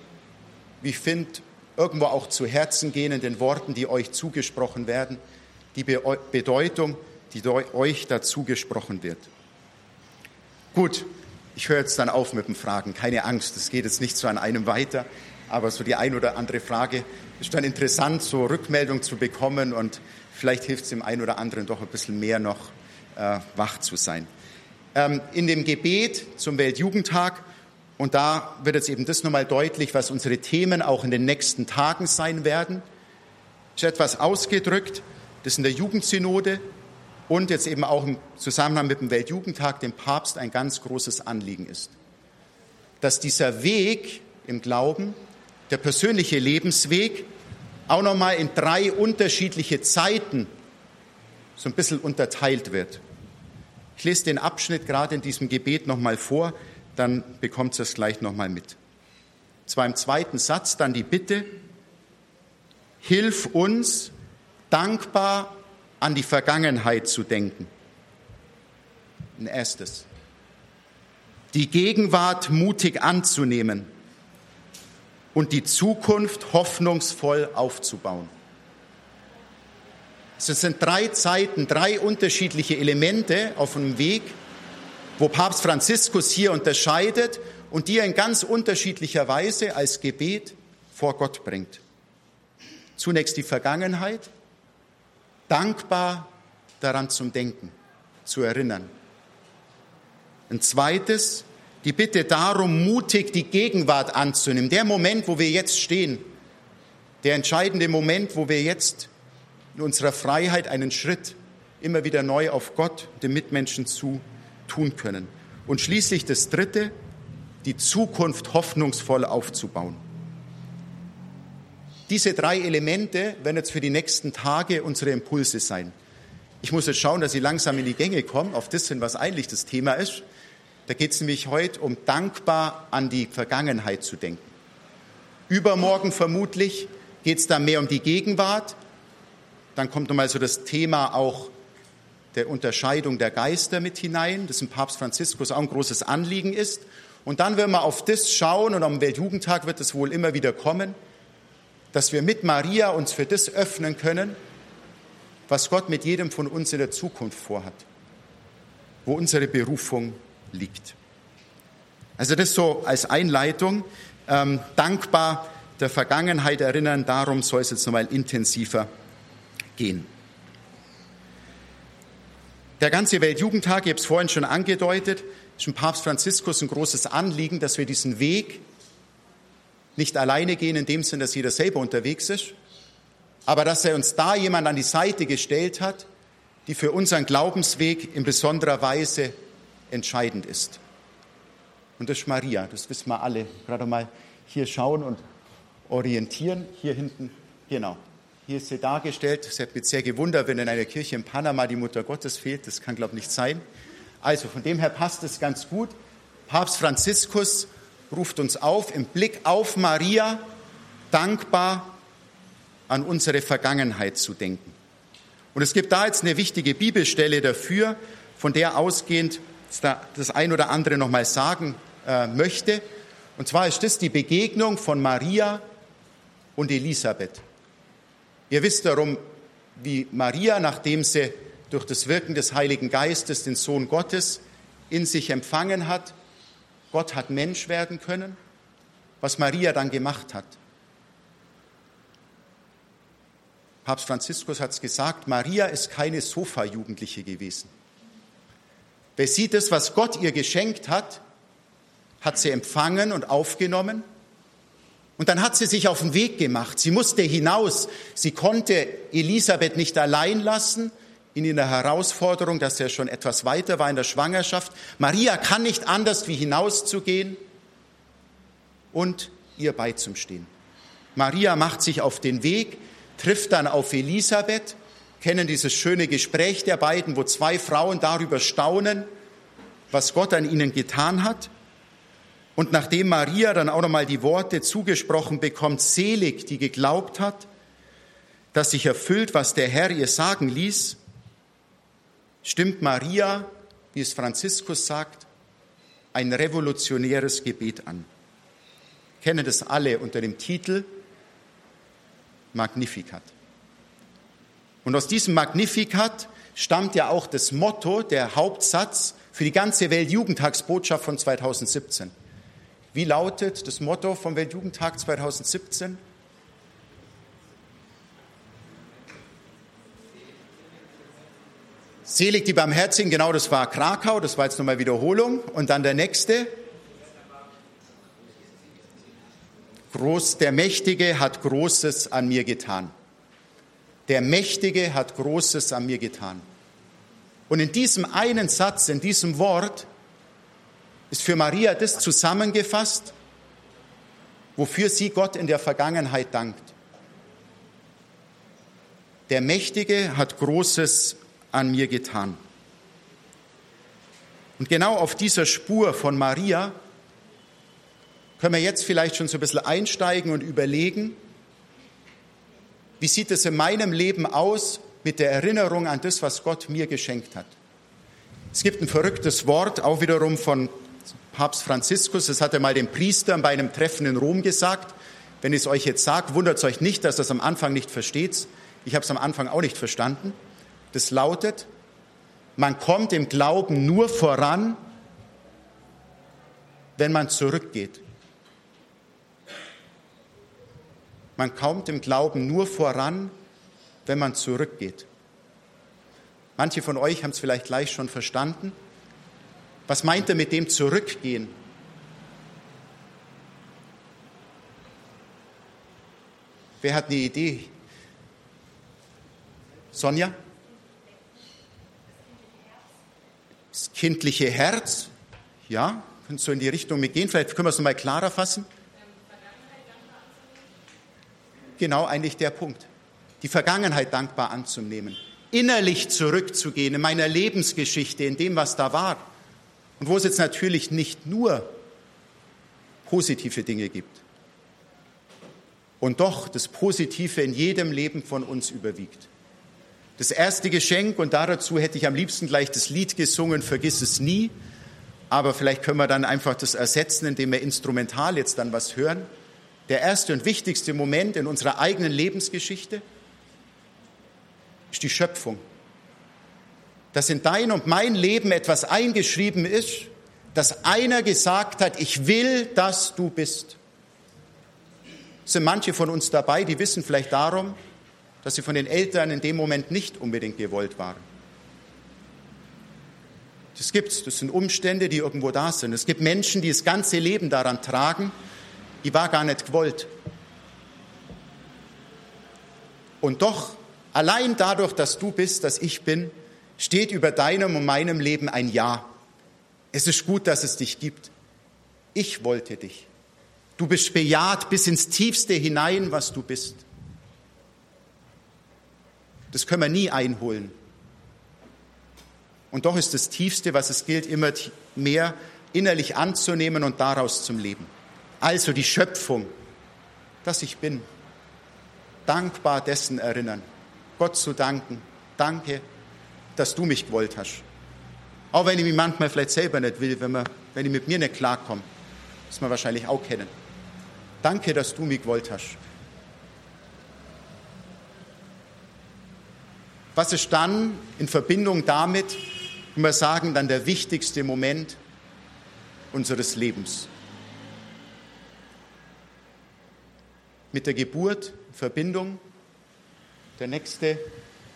wie ich finde, irgendwo auch zu Herzen gehen in den Worten, die euch zugesprochen werden, die Bedeutung, die euch dazu gesprochen wird. Gut, ich höre jetzt dann auf mit dem Fragen. Keine Angst, es geht jetzt nicht so an einem weiter, aber so die ein oder andere Frage ist dann interessant, so Rückmeldung zu bekommen und vielleicht hilft es dem einen oder anderen doch ein bisschen mehr noch äh, wach zu sein. Ähm, in dem Gebet zum Weltjugendtag und da wird jetzt eben das nochmal deutlich, was unsere Themen auch in den nächsten Tagen sein werden. Ist etwas ausgedrückt, das in der Jugendsynode und jetzt eben auch im Zusammenhang mit dem Weltjugendtag dem Papst ein ganz großes Anliegen ist. Dass dieser Weg im Glauben, der persönliche Lebensweg, auch nochmal in drei unterschiedliche Zeiten so ein bisschen unterteilt wird. Ich lese den Abschnitt gerade in diesem Gebet nochmal vor dann bekommt sie es gleich nochmal mit. Zwar im zweiten Satz dann die Bitte, hilf uns, dankbar an die Vergangenheit zu denken. Ein erstes. die Gegenwart mutig anzunehmen und die Zukunft hoffnungsvoll aufzubauen. Es sind drei Zeiten, drei unterschiedliche Elemente auf dem Weg, wo Papst Franziskus hier unterscheidet und die er in ganz unterschiedlicher Weise als Gebet vor Gott bringt. Zunächst die Vergangenheit, dankbar daran zum Denken, zu erinnern. Ein zweites, die Bitte darum, mutig die Gegenwart anzunehmen. Der Moment, wo wir jetzt stehen, der entscheidende Moment, wo wir jetzt in unserer Freiheit einen Schritt immer wieder neu auf Gott, den Mitmenschen zu tun können. Und schließlich das Dritte, die Zukunft hoffnungsvoll aufzubauen. Diese drei Elemente werden jetzt für die nächsten Tage unsere Impulse sein. Ich muss jetzt schauen, dass ich langsam in die Gänge komme, auf das hin, was eigentlich das Thema ist. Da geht es nämlich heute um dankbar an die Vergangenheit zu denken. Übermorgen vermutlich geht es dann mehr um die Gegenwart. Dann kommt nochmal so das Thema auch der Unterscheidung der Geister mit hinein, das im Papst Franziskus auch ein großes Anliegen ist. Und dann werden wir auf das schauen und am Weltjugendtag wird es wohl immer wieder kommen, dass wir mit Maria uns für das öffnen können, was Gott mit jedem von uns in der Zukunft vorhat, wo unsere Berufung liegt. Also das so als Einleitung. Ähm, dankbar der Vergangenheit erinnern, darum soll es jetzt nochmal intensiver gehen. Der ganze Weltjugendtag, ich habe es vorhin schon angedeutet, ist Papst Franziskus ein großes Anliegen, dass wir diesen Weg nicht alleine gehen, in dem Sinn, dass jeder selber unterwegs ist, aber dass er uns da jemand an die Seite gestellt hat, die für unseren Glaubensweg in besonderer Weise entscheidend ist. Und das ist Maria, das wissen wir alle. Gerade mal hier schauen und orientieren. Hier hinten, genau. Hier ist sie dargestellt. Es hat mich sehr gewundert, wenn in einer Kirche in Panama die Mutter Gottes fehlt. Das kann, glaube ich, nicht sein. Also von dem her passt es ganz gut. Papst Franziskus ruft uns auf, im Blick auf Maria dankbar an unsere Vergangenheit zu denken. Und es gibt da jetzt eine wichtige Bibelstelle dafür, von der ausgehend das ein oder andere nochmal sagen äh, möchte. Und zwar ist das die Begegnung von Maria und Elisabeth. Ihr wisst darum, wie Maria, nachdem sie durch das Wirken des Heiligen Geistes den Sohn Gottes in sich empfangen hat, Gott hat Mensch werden können, was Maria dann gemacht hat. Papst Franziskus hat es gesagt, Maria ist keine Sofa-Jugendliche gewesen. Wer sieht das, was Gott ihr geschenkt hat, hat sie empfangen und aufgenommen. Und dann hat sie sich auf den Weg gemacht. Sie musste hinaus. Sie konnte Elisabeth nicht allein lassen in ihrer Herausforderung, dass er schon etwas weiter war in der Schwangerschaft. Maria kann nicht anders, wie hinauszugehen und ihr beizustehen. Maria macht sich auf den Weg, trifft dann auf Elisabeth kennen dieses schöne Gespräch der beiden, wo zwei Frauen darüber staunen, was Gott an ihnen getan hat. Und nachdem Maria dann auch nochmal die Worte zugesprochen bekommt, selig, die geglaubt hat, dass sich erfüllt, was der Herr ihr sagen ließ, stimmt Maria, wie es Franziskus sagt, ein revolutionäres Gebet an. Kennen das alle unter dem Titel Magnificat. Und aus diesem Magnificat stammt ja auch das Motto, der Hauptsatz für die ganze Weltjugendtagsbotschaft von 2017. Wie lautet das Motto vom Weltjugendtag 2017? Selig die Barmherzigen, genau das war Krakau, das war jetzt nochmal Wiederholung. Und dann der nächste. Groß, der Mächtige hat Großes an mir getan der Mächtige hat Großes an mir getan. Und in diesem einen Satz, in diesem Wort, ist für Maria das zusammengefasst, wofür sie Gott in der Vergangenheit dankt. Der Mächtige hat Großes an mir getan. Und genau auf dieser Spur von Maria können wir jetzt vielleicht schon so ein bisschen einsteigen und überlegen, wie sieht es in meinem Leben aus mit der Erinnerung an das, was Gott mir geschenkt hat? Es gibt ein verrücktes Wort, auch wiederum von Papst Franziskus, das hat er mal den Priestern bei einem Treffen in Rom gesagt. Wenn ich es euch jetzt sage, wundert es euch nicht, dass das am Anfang nicht versteht. Ich habe es am Anfang auch nicht verstanden. Das lautet, man kommt im Glauben nur voran, wenn man zurückgeht. Man kommt im Glauben nur voran, wenn man zurückgeht. Manche von euch haben es vielleicht gleich schon verstanden. Was meint er mit dem Zurückgehen? Wer hat eine Idee? Sonja? Das kindliche Herz? Ja, könnte so in die Richtung mitgehen. Vielleicht können wir es nochmal klarer fassen. Genau eigentlich der Punkt. Die Vergangenheit dankbar anzunehmen. Innerlich zurückzugehen in meiner Lebensgeschichte, in dem, was da war. Und wo es jetzt natürlich nicht nur positive Dinge gibt. Und doch das Positive in jedem Leben von uns überwiegt. Das erste Geschenk, und dazu hätte ich am liebsten gleich das Lied gesungen, Vergiss es nie. Aber vielleicht können wir dann einfach das ersetzen, indem wir instrumental jetzt dann was hören. Der erste und wichtigste Moment in unserer eigenen Lebensgeschichte ist die Schöpfung. Dass in dein und mein Leben etwas eingeschrieben ist, dass einer gesagt hat, ich will, dass du bist. Sind manche von uns dabei, die wissen vielleicht darum, dass sie von den Eltern in dem Moment nicht unbedingt gewollt waren. Das gibt's, das sind Umstände, die irgendwo da sind. Es gibt Menschen, die das ganze Leben daran tragen, die war gar nicht gewollt. Und doch, allein dadurch, dass du bist, dass ich bin, steht über deinem und meinem Leben ein Ja. Es ist gut, dass es dich gibt. Ich wollte dich. Du bist bejaht bis ins Tiefste hinein, was du bist. Das können wir nie einholen. Und doch ist das Tiefste, was es gilt, immer mehr innerlich anzunehmen und daraus zum Leben. Also die Schöpfung, dass ich bin. Dankbar dessen erinnern. Gott zu danken. Danke, dass du mich gewollt hast. Auch wenn ich mich manchmal vielleicht selber nicht will, wenn, man, wenn ich mit mir nicht klarkomme. Das man wahrscheinlich auch kennen. Danke, dass du mich gewollt hast. Was ist dann in Verbindung damit, wenn wir sagen, dann der wichtigste Moment unseres Lebens? Mit der Geburt in Verbindung, der nächste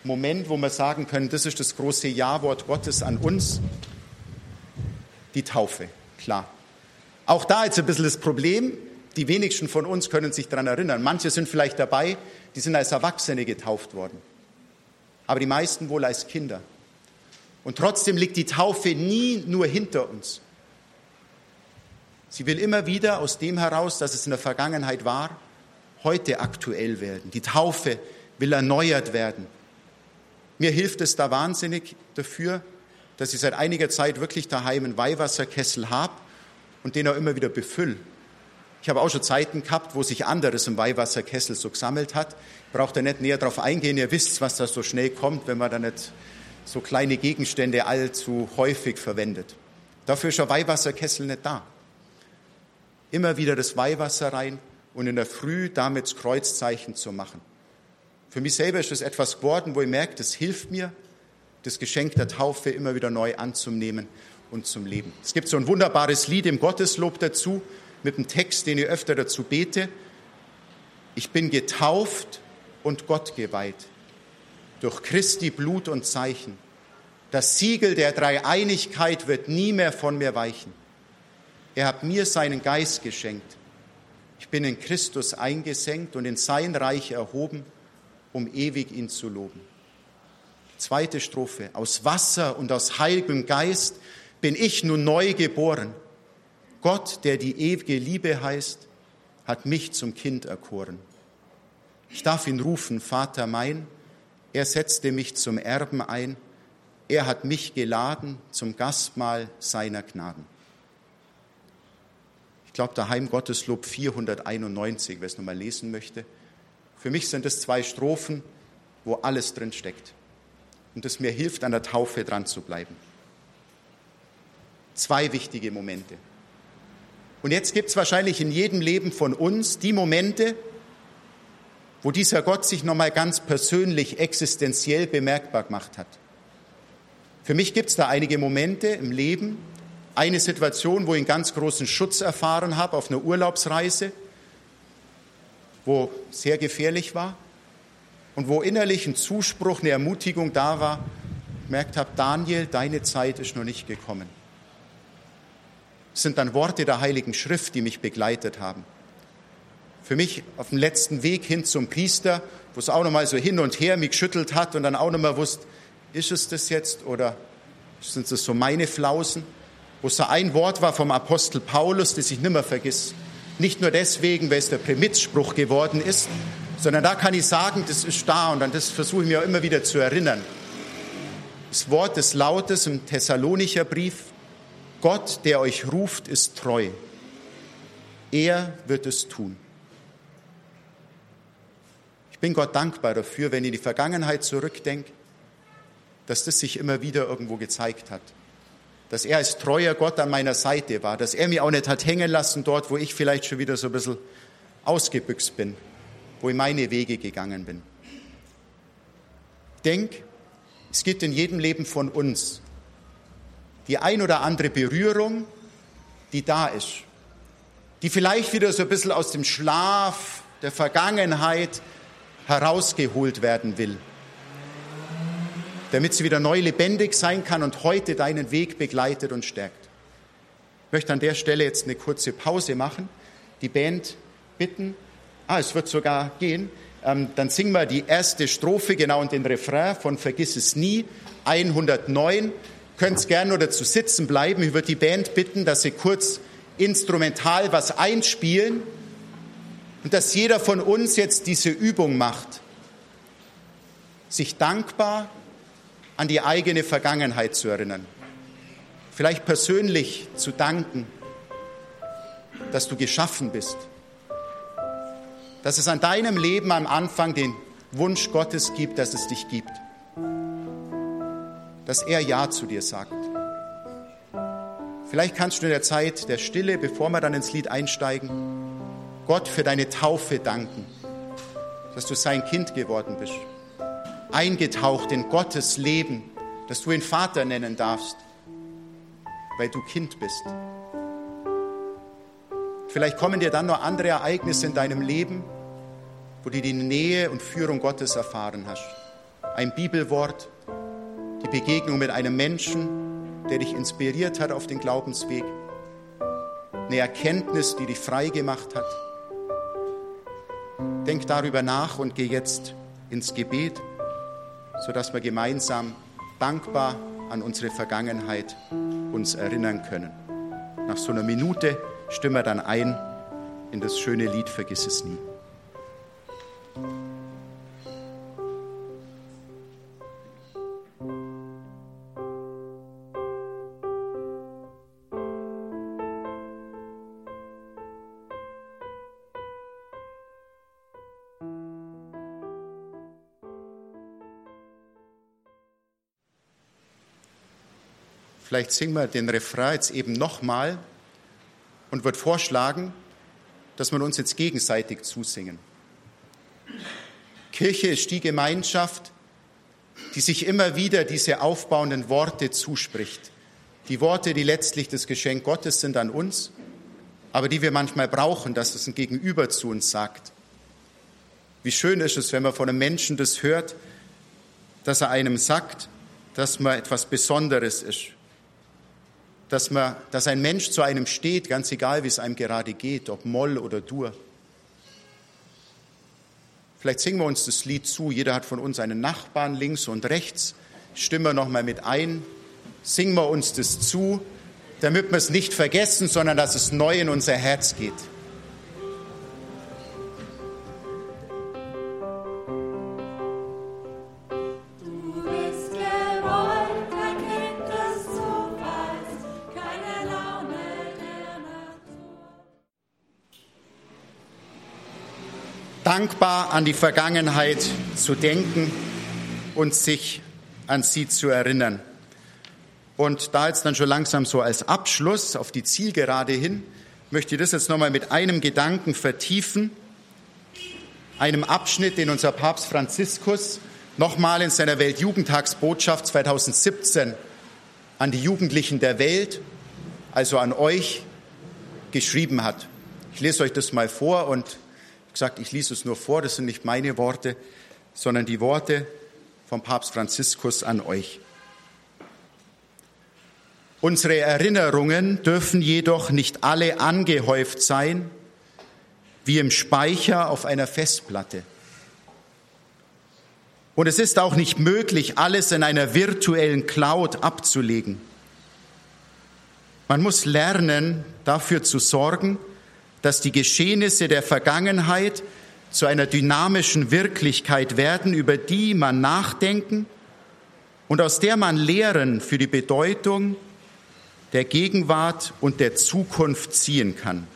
Moment, wo wir sagen können, das ist das große Ja-Wort Gottes an uns, die Taufe, klar. Auch da ist ein bisschen das Problem, die wenigsten von uns können sich daran erinnern. Manche sind vielleicht dabei, die sind als Erwachsene getauft worden aber die meisten wohl als Kinder. Und trotzdem liegt die Taufe nie nur hinter uns. Sie will immer wieder aus dem heraus, dass es in der Vergangenheit war, heute aktuell werden. Die Taufe will erneuert werden. Mir hilft es da wahnsinnig dafür, dass ich seit einiger Zeit wirklich daheim einen Weihwasserkessel habe und den auch immer wieder befülle. Ich habe auch schon Zeiten gehabt, wo sich anderes im Weihwasserkessel so gesammelt hat. Braucht ihr nicht näher darauf eingehen. Ihr wisst, was da so schnell kommt, wenn man da nicht so kleine Gegenstände allzu häufig verwendet. Dafür ist ein Weihwasserkessel nicht da. Immer wieder das Weihwasser rein und in der Früh damit das Kreuzzeichen zu machen. Für mich selber ist es etwas geworden, wo ich merke, das hilft mir, das Geschenk der Taufe immer wieder neu anzunehmen und zum Leben. Es gibt so ein wunderbares Lied im Gotteslob dazu, mit dem Text, den ich öfter dazu bete. Ich bin getauft und Gott geweiht durch Christi Blut und Zeichen. Das Siegel der Dreieinigkeit wird nie mehr von mir weichen. Er hat mir seinen Geist geschenkt. Ich bin in Christus eingesenkt und in sein Reich erhoben, um ewig ihn zu loben. Zweite Strophe. Aus Wasser und aus heiligem Geist bin ich nun neu geboren. Gott, der die ewige Liebe heißt, hat mich zum Kind erkoren. Ich darf ihn rufen, Vater mein. Er setzte mich zum Erben ein. Er hat mich geladen zum Gastmahl seiner Gnaden. Ich glaube, daheim Gotteslob 491, wer es nochmal lesen möchte. Für mich sind es zwei Strophen, wo alles drin steckt und es mir hilft, an der Taufe dran zu bleiben. Zwei wichtige Momente. Und jetzt gibt es wahrscheinlich in jedem Leben von uns die Momente, wo dieser Gott sich nochmal ganz persönlich, existenziell bemerkbar gemacht hat. Für mich gibt es da einige Momente im Leben, eine Situation, wo ich einen ganz großen Schutz erfahren habe auf einer Urlaubsreise, wo sehr gefährlich war und wo innerlich ein Zuspruch, eine Ermutigung da war, gemerkt habe, Daniel, deine Zeit ist noch nicht gekommen. Sind dann Worte der Heiligen Schrift, die mich begleitet haben. Für mich auf dem letzten Weg hin zum Priester, wo es auch nochmal so hin und her mich geschüttelt hat und dann auch nochmal wusste, ist es das jetzt oder sind es so meine Flausen? Wo es so ein Wort war vom Apostel Paulus, das ich nimmer vergiss. Nicht nur deswegen, weil es der Prämitzspruch geworden ist, sondern da kann ich sagen, das ist da und an das versuche ich mir auch immer wieder zu erinnern. Das Wort des Lautes im Thessalonicher Brief, Gott, der euch ruft, ist treu. Er wird es tun. Ich bin Gott dankbar dafür, wenn ich die Vergangenheit zurückdenke, dass das sich immer wieder irgendwo gezeigt hat. Dass er als treuer Gott an meiner Seite war, dass er mich auch nicht hat hängen lassen dort, wo ich vielleicht schon wieder so ein bisschen ausgebüxt bin, wo ich meine Wege gegangen bin. Denk, es gibt in jedem Leben von uns die ein oder andere Berührung, die da ist, die vielleicht wieder so ein bisschen aus dem Schlaf der Vergangenheit herausgeholt werden will damit sie wieder neu lebendig sein kann und heute deinen Weg begleitet und stärkt. Ich möchte an der Stelle jetzt eine kurze Pause machen, die Band bitten, ah, es wird sogar gehen, ähm, dann singen wir die erste Strophe, genau und den Refrain von Vergiss es nie, 109. Könnt gerne oder zu sitzen bleiben. Ich würde die Band bitten, dass sie kurz instrumental was einspielen und dass jeder von uns jetzt diese Übung macht, sich dankbar an die eigene Vergangenheit zu erinnern. Vielleicht persönlich zu danken, dass du geschaffen bist. Dass es an deinem Leben am Anfang den Wunsch Gottes gibt, dass es dich gibt. Dass er Ja zu dir sagt. Vielleicht kannst du in der Zeit der Stille, bevor wir dann ins Lied einsteigen, Gott für deine Taufe danken, dass du sein Kind geworden bist eingetaucht in Gottes Leben, dass du ihn Vater nennen darfst, weil du Kind bist. Vielleicht kommen dir dann noch andere Ereignisse in deinem Leben, wo du die Nähe und Führung Gottes erfahren hast. Ein Bibelwort, die Begegnung mit einem Menschen, der dich inspiriert hat auf den Glaubensweg, eine Erkenntnis, die dich frei gemacht hat. Denk darüber nach und geh jetzt ins Gebet sodass wir gemeinsam dankbar an unsere Vergangenheit uns erinnern können. Nach so einer Minute stimmen wir dann ein in das schöne Lied Vergiss es nie. Vielleicht singen wir den Refrain jetzt eben nochmal und wird vorschlagen, dass wir uns jetzt gegenseitig zusingen. Kirche ist die Gemeinschaft, die sich immer wieder diese aufbauenden Worte zuspricht. Die Worte, die letztlich das Geschenk Gottes sind an uns, aber die wir manchmal brauchen, dass es ein Gegenüber zu uns sagt. Wie schön ist es, wenn man von einem Menschen das hört, dass er einem sagt, dass man etwas Besonderes ist, dass, man, dass ein Mensch zu einem steht, ganz egal, wie es einem gerade geht, ob Moll oder Dur. Vielleicht singen wir uns das Lied zu. Jeder hat von uns einen Nachbarn links und rechts. Stimmen wir nochmal mit ein. Singen wir uns das zu, damit wir es nicht vergessen, sondern dass es neu in unser Herz geht. Dankbar an die Vergangenheit zu denken und sich an sie zu erinnern. Und da jetzt dann schon langsam so als Abschluss auf die Zielgerade hin, möchte das jetzt nochmal mit einem Gedanken vertiefen, einem Abschnitt, den unser Papst Franziskus nochmal in seiner Weltjugendtagsbotschaft 2017 an die Jugendlichen der Welt, also an euch, geschrieben hat. Ich lese euch das mal vor und gesagt, ich lese es nur vor, das sind nicht meine Worte, sondern die Worte vom Papst Franziskus an euch. Unsere Erinnerungen dürfen jedoch nicht alle angehäuft sein, wie im Speicher auf einer Festplatte. Und es ist auch nicht möglich, alles in einer virtuellen Cloud abzulegen. Man muss lernen, dafür zu sorgen, dass die Geschehnisse der Vergangenheit zu einer dynamischen Wirklichkeit werden, über die man nachdenken und aus der man Lehren für die Bedeutung der Gegenwart und der Zukunft ziehen kann.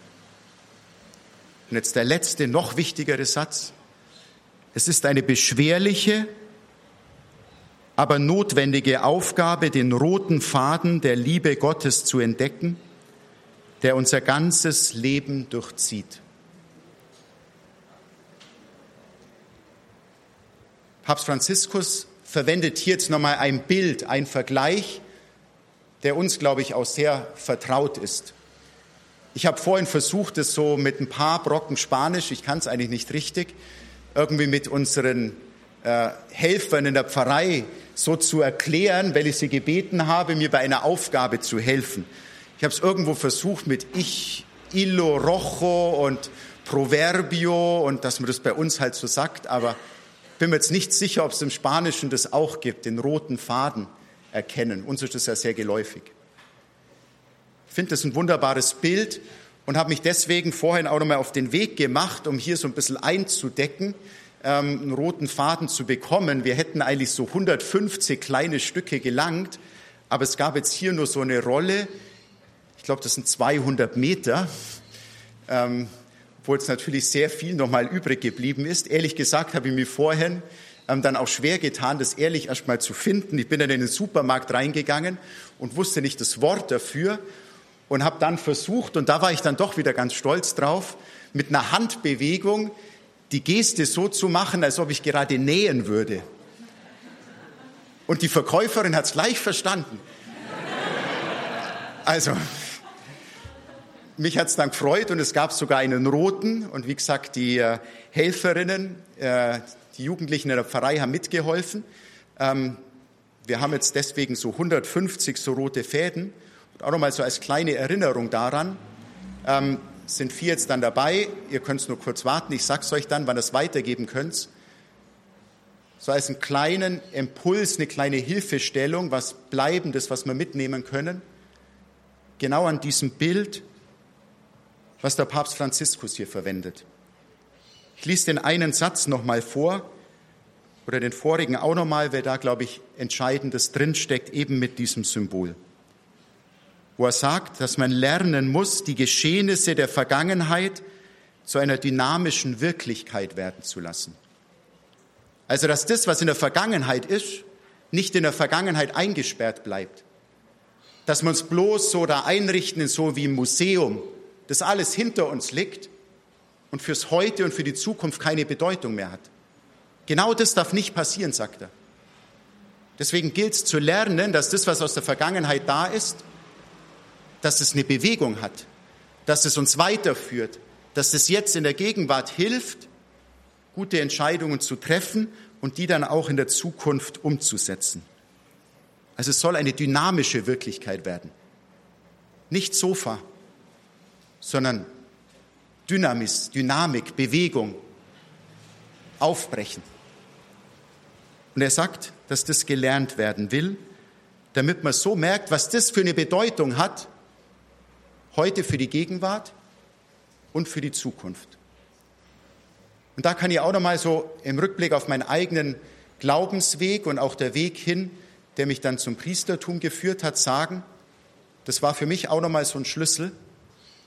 Und jetzt der letzte, noch wichtigere Satz. Es ist eine beschwerliche, aber notwendige Aufgabe, den roten Faden der Liebe Gottes zu entdecken, der unser ganzes Leben durchzieht. Papst Franziskus verwendet hier jetzt nochmal ein Bild, ein Vergleich, der uns, glaube ich, auch sehr vertraut ist. Ich habe vorhin versucht, es so mit ein paar Brocken Spanisch, ich kann es eigentlich nicht richtig, irgendwie mit unseren äh, Helfern in der Pfarrei so zu erklären, weil ich sie gebeten habe, mir bei einer Aufgabe zu helfen. Ich habe es irgendwo versucht mit Ich, Illo, Rojo und Proverbio und dass man das bei uns halt so sagt, aber bin mir jetzt nicht sicher, ob es im Spanischen das auch gibt, den roten Faden erkennen. Uns ist das ja sehr geläufig. Ich finde das ein wunderbares Bild und habe mich deswegen vorhin auch nochmal auf den Weg gemacht, um hier so ein bisschen einzudecken, ähm, einen roten Faden zu bekommen. Wir hätten eigentlich so 150 kleine Stücke gelangt, aber es gab jetzt hier nur so eine Rolle. Glaube, das sind 200 Meter. Ähm, obwohl es natürlich sehr viel nochmal übrig geblieben ist. Ehrlich gesagt habe ich mir vorhin ähm, dann auch schwer getan, das ehrlich erstmal zu finden. Ich bin dann in den Supermarkt reingegangen und wusste nicht das Wort dafür und habe dann versucht, und da war ich dann doch wieder ganz stolz drauf, mit einer Handbewegung die Geste so zu machen, als ob ich gerade nähen würde. Und die Verkäuferin hat es gleich verstanden. Also, mich hat es dann gefreut und es gab sogar einen roten. Und wie gesagt, die äh, Helferinnen, äh, die Jugendlichen in der Pfarrei haben mitgeholfen. Ähm, wir haben jetzt deswegen so 150 so rote Fäden. Und auch nochmal so als kleine Erinnerung daran, ähm, sind vier jetzt dann dabei. Ihr könnt es nur kurz warten. Ich sag's euch dann, wann ihr es weitergeben könnt. So als einen kleinen Impuls, eine kleine Hilfestellung, was Bleibendes, was wir mitnehmen können. Genau an diesem Bild was der Papst Franziskus hier verwendet. Ich lese den einen Satz nochmal vor oder den vorigen auch nochmal, weil da, glaube ich, Entscheidendes drinsteckt, eben mit diesem Symbol. Wo er sagt, dass man lernen muss, die Geschehnisse der Vergangenheit zu einer dynamischen Wirklichkeit werden zu lassen. Also, dass das, was in der Vergangenheit ist, nicht in der Vergangenheit eingesperrt bleibt. Dass wir uns bloß so da einrichten, so wie im Museum, das alles hinter uns liegt und fürs Heute und für die Zukunft keine Bedeutung mehr hat. Genau das darf nicht passieren, sagt er. Deswegen gilt es zu lernen, dass das, was aus der Vergangenheit da ist, dass es eine Bewegung hat, dass es uns weiterführt, dass es jetzt in der Gegenwart hilft, gute Entscheidungen zu treffen und die dann auch in der Zukunft umzusetzen. Also es soll eine dynamische Wirklichkeit werden. Nicht Sofa, sondern Dynamis, Dynamik, Bewegung, Aufbrechen. Und er sagt, dass das gelernt werden will, damit man so merkt, was das für eine Bedeutung hat, heute für die Gegenwart und für die Zukunft. Und da kann ich auch nochmal so im Rückblick auf meinen eigenen Glaubensweg und auch der Weg hin, der mich dann zum Priestertum geführt hat, sagen, das war für mich auch nochmal so ein Schlüssel,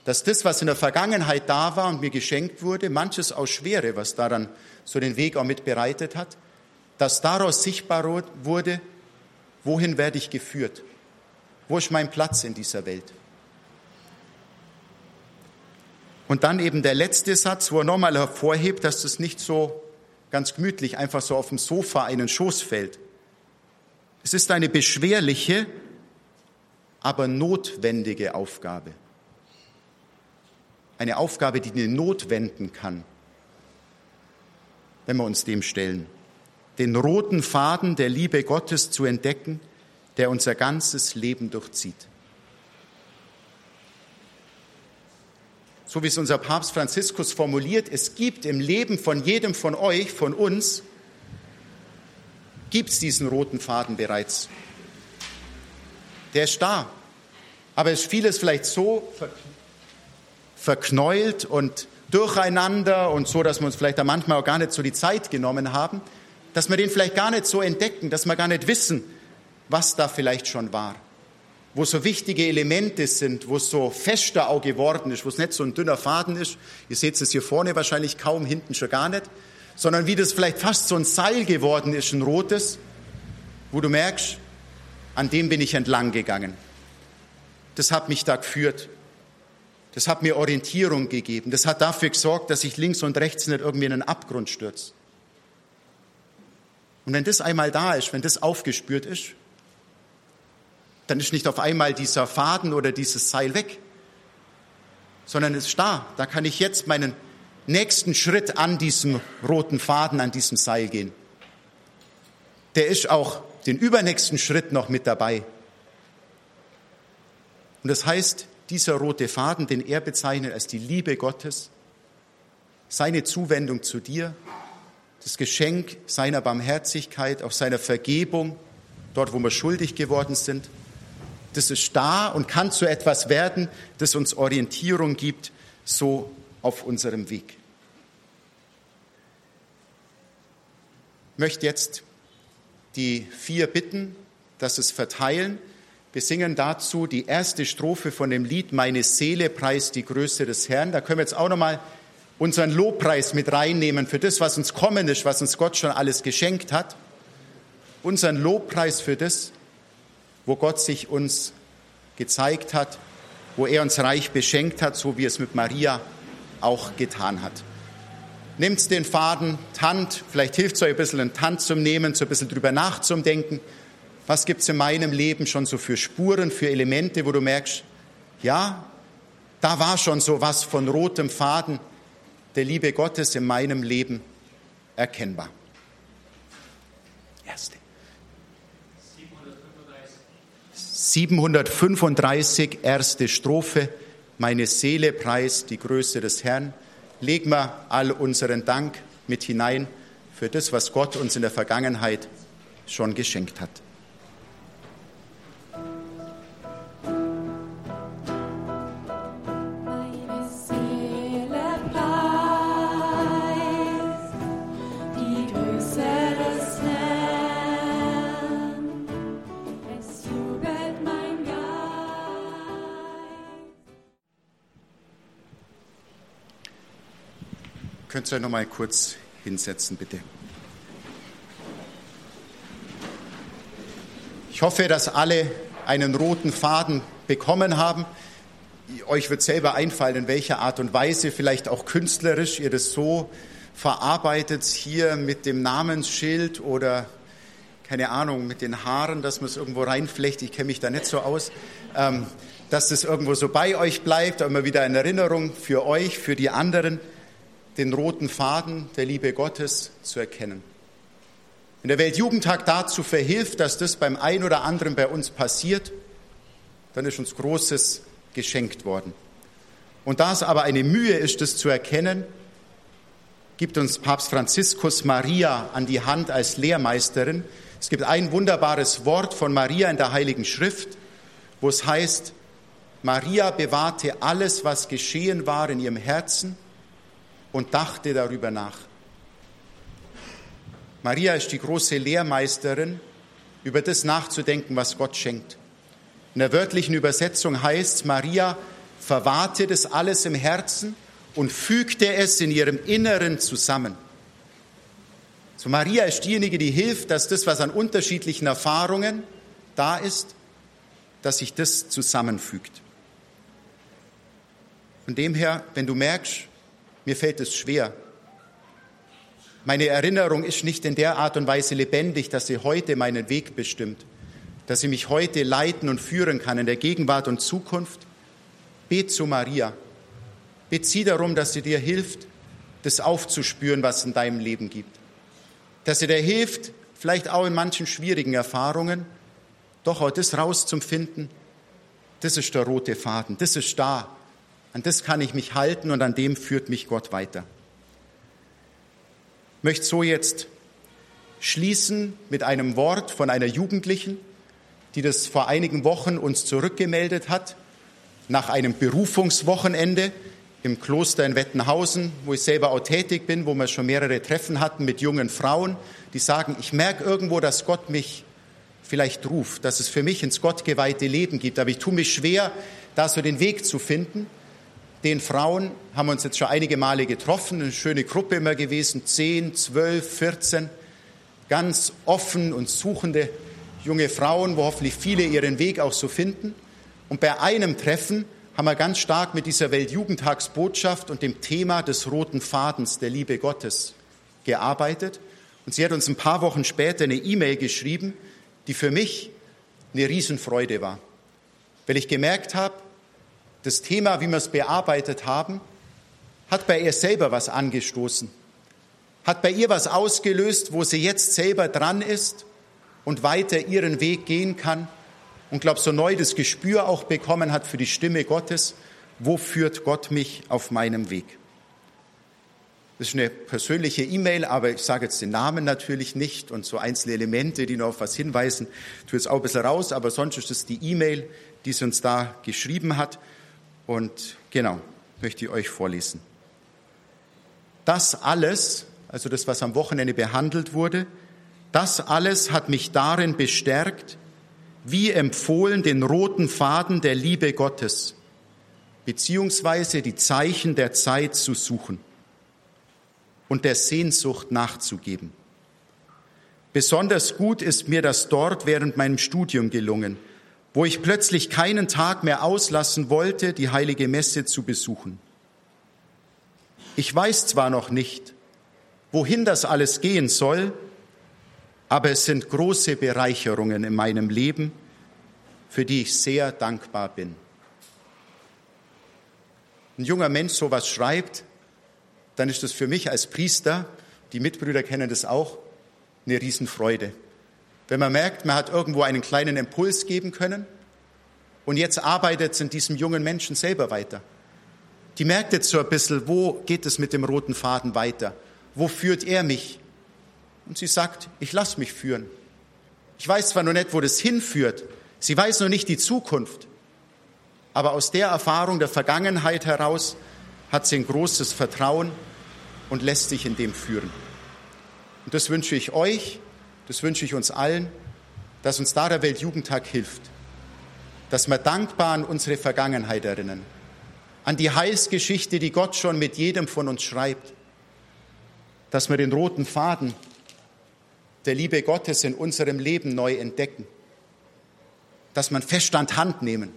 dass das, was in der Vergangenheit da war und mir geschenkt wurde, manches aus Schwere, was daran so den Weg auch mit bereitet hat, dass daraus sichtbar wurde, wohin werde ich geführt? Wo ist mein Platz in dieser Welt? Und dann eben der letzte Satz, wo er nochmal hervorhebt, dass das nicht so ganz gemütlich einfach so auf dem Sofa einen Schoß fällt. Es ist eine beschwerliche, aber notwendige Aufgabe. Eine Aufgabe, die eine Not wenden kann, wenn wir uns dem stellen. Den roten Faden der Liebe Gottes zu entdecken, der unser ganzes Leben durchzieht. So wie es unser Papst Franziskus formuliert, es gibt im Leben von jedem von euch, von uns, gibt es diesen roten Faden bereits. Der ist da. Aber es ist vieles vielleicht so verknäult und durcheinander und so, dass wir uns vielleicht da manchmal auch gar nicht so die Zeit genommen haben, dass wir den vielleicht gar nicht so entdecken, dass wir gar nicht wissen, was da vielleicht schon war. Wo so wichtige Elemente sind, wo es so fester auch geworden ist, wo es nicht so ein dünner Faden ist. Ihr seht es hier vorne wahrscheinlich kaum, hinten schon gar nicht. Sondern wie das vielleicht fast so ein Seil geworden ist, ein rotes, wo du merkst, an dem bin ich entlang gegangen. Das hat mich da geführt. Das hat mir Orientierung gegeben. Das hat dafür gesorgt, dass ich links und rechts nicht irgendwie in einen Abgrund stürze. Und wenn das einmal da ist, wenn das aufgespürt ist, dann ist nicht auf einmal dieser Faden oder dieses Seil weg, sondern es ist da. Da kann ich jetzt meinen nächsten Schritt an diesem roten Faden, an diesem Seil gehen. Der ist auch den übernächsten Schritt noch mit dabei. Und das heißt, dieser rote Faden, den er bezeichnet als die Liebe Gottes, seine Zuwendung zu dir, das Geschenk seiner Barmherzigkeit, auch seiner Vergebung, dort wo wir schuldig geworden sind, das ist da und kann zu etwas werden, das uns Orientierung gibt, so auf unserem Weg. Ich möchte jetzt die vier bitten, dass es verteilen. Wir singen dazu die erste Strophe von dem Lied Meine Seele preist die Größe des Herrn. Da können wir jetzt auch nochmal unseren Lobpreis mit reinnehmen für das, was uns kommen ist, was uns Gott schon alles geschenkt hat. Unseren Lobpreis für das, wo Gott sich uns gezeigt hat, wo er uns reich beschenkt hat, so wie es mit Maria auch getan hat. Nehmt den Faden, Tant, vielleicht hilft es euch ein bisschen, einen Tant zum Nehmen, so ein bisschen drüber nachzudenken. Was gibt es in meinem Leben schon so für Spuren, für Elemente, wo du merkst, ja, da war schon so was von rotem Faden der Liebe Gottes in meinem Leben erkennbar. Erste. 735, erste Strophe. Meine Seele preist die Größe des Herrn. Legen wir all unseren Dank mit hinein für das, was Gott uns in der Vergangenheit schon geschenkt hat. Könnt ihr euch noch mal kurz hinsetzen, bitte? Ich hoffe, dass alle einen roten Faden bekommen haben. Euch wird selber einfallen, in welcher Art und Weise, vielleicht auch künstlerisch, ihr das so verarbeitet, hier mit dem Namensschild oder keine Ahnung, mit den Haaren, dass man es irgendwo reinflecht. Ich kenne mich da nicht so aus. Ähm, dass das irgendwo so bei euch bleibt, immer wieder eine Erinnerung für euch, für die anderen den roten Faden der Liebe Gottes zu erkennen. Wenn der Weltjugendtag dazu verhilft, dass das beim einen oder anderen bei uns passiert, dann ist uns Großes geschenkt worden. Und da es aber eine Mühe ist, das zu erkennen, gibt uns Papst Franziskus Maria an die Hand als Lehrmeisterin. Es gibt ein wunderbares Wort von Maria in der Heiligen Schrift, wo es heißt, Maria bewahrte alles, was geschehen war in ihrem Herzen und dachte darüber nach. Maria ist die große Lehrmeisterin, über das nachzudenken, was Gott schenkt. In der wörtlichen Übersetzung heißt Maria verwahrte das alles im Herzen und fügte es in ihrem Inneren zusammen. So Maria ist diejenige, die hilft, dass das, was an unterschiedlichen Erfahrungen da ist, dass sich das zusammenfügt. Von dem her, wenn du merkst, mir fällt es schwer, meine Erinnerung ist nicht in der Art und Weise lebendig, dass sie heute meinen Weg bestimmt, dass sie mich heute leiten und führen kann in der Gegenwart und Zukunft. Bet zu Maria. Bet sie darum, dass sie dir hilft, das aufzuspüren, was es in deinem Leben gibt. Dass sie dir hilft, vielleicht auch in manchen schwierigen Erfahrungen, doch auch das rauszufinden. Das ist der rote Faden, das ist da. An das kann ich mich halten und an dem führt mich Gott weiter. Ich möchte so jetzt schließen mit einem Wort von einer Jugendlichen, die das vor einigen Wochen uns zurückgemeldet hat, nach einem Berufungswochenende im Kloster in Wettenhausen, wo ich selber auch tätig bin, wo wir schon mehrere Treffen hatten mit jungen Frauen, die sagen, ich merke irgendwo, dass Gott mich vielleicht ruft, dass es für mich ins gottgeweihte Leben gibt, aber ich tue mich schwer, da so den Weg zu finden. Den Frauen haben wir uns jetzt schon einige Male getroffen, eine schöne Gruppe immer gewesen, zehn, zwölf, vierzehn, ganz offen und suchende junge Frauen, wo hoffentlich viele ihren Weg auch so finden. Und bei einem Treffen haben wir ganz stark mit dieser Weltjugendtagsbotschaft und dem Thema des roten Fadens der Liebe Gottes gearbeitet. Und sie hat uns ein paar Wochen später eine E-Mail geschrieben, die für mich eine Riesenfreude war, weil ich gemerkt habe, das Thema, wie wir es bearbeitet haben, hat bei ihr selber was angestoßen, hat bei ihr was ausgelöst, wo sie jetzt selber dran ist und weiter ihren Weg gehen kann. Und glaube, so neu das Gespür auch bekommen hat für die Stimme Gottes, wo führt Gott mich auf meinem Weg. Das ist eine persönliche E-Mail, aber ich sage jetzt den Namen natürlich nicht und so einzelne Elemente, die nur auf was hinweisen, tue jetzt auch ein bisschen raus, aber sonst ist es die E-Mail, die sie uns da geschrieben hat und genau, möchte ich euch vorlesen. Das alles, also das, was am Wochenende behandelt wurde, das alles hat mich darin bestärkt, wie empfohlen den roten Faden der Liebe Gottes, beziehungsweise die Zeichen der Zeit zu suchen und der Sehnsucht nachzugeben. Besonders gut ist mir das dort während meinem Studium gelungen, wo ich plötzlich keinen Tag mehr auslassen wollte, die heilige Messe zu besuchen. Ich weiß zwar noch nicht, wohin das alles gehen soll, aber es sind große Bereicherungen in meinem Leben, für die ich sehr dankbar bin. Ein junger Mensch sowas schreibt, dann ist das für mich als Priester, die Mitbrüder kennen das auch, eine Riesenfreude. Wenn man merkt, man hat irgendwo einen kleinen Impuls geben können und jetzt arbeitet es in diesem jungen Menschen selber weiter. Die merkt jetzt so ein bisschen, wo geht es mit dem roten Faden weiter? Wo führt er mich? Und sie sagt, ich lasse mich führen. Ich weiß zwar noch nicht, wo das hinführt, sie weiß noch nicht die Zukunft, aber aus der Erfahrung der Vergangenheit heraus hat sie ein großes Vertrauen und lässt sich in dem führen. Und das wünsche ich euch, das wünsche ich uns allen, dass uns da der Weltjugendtag hilft, dass wir dankbar an unsere Vergangenheit erinnern, an die Heilsgeschichte, die Gott schon mit jedem von uns schreibt, dass wir den roten Faden der Liebe Gottes in unserem Leben neu entdecken. Dass man fest an Hand nehmen.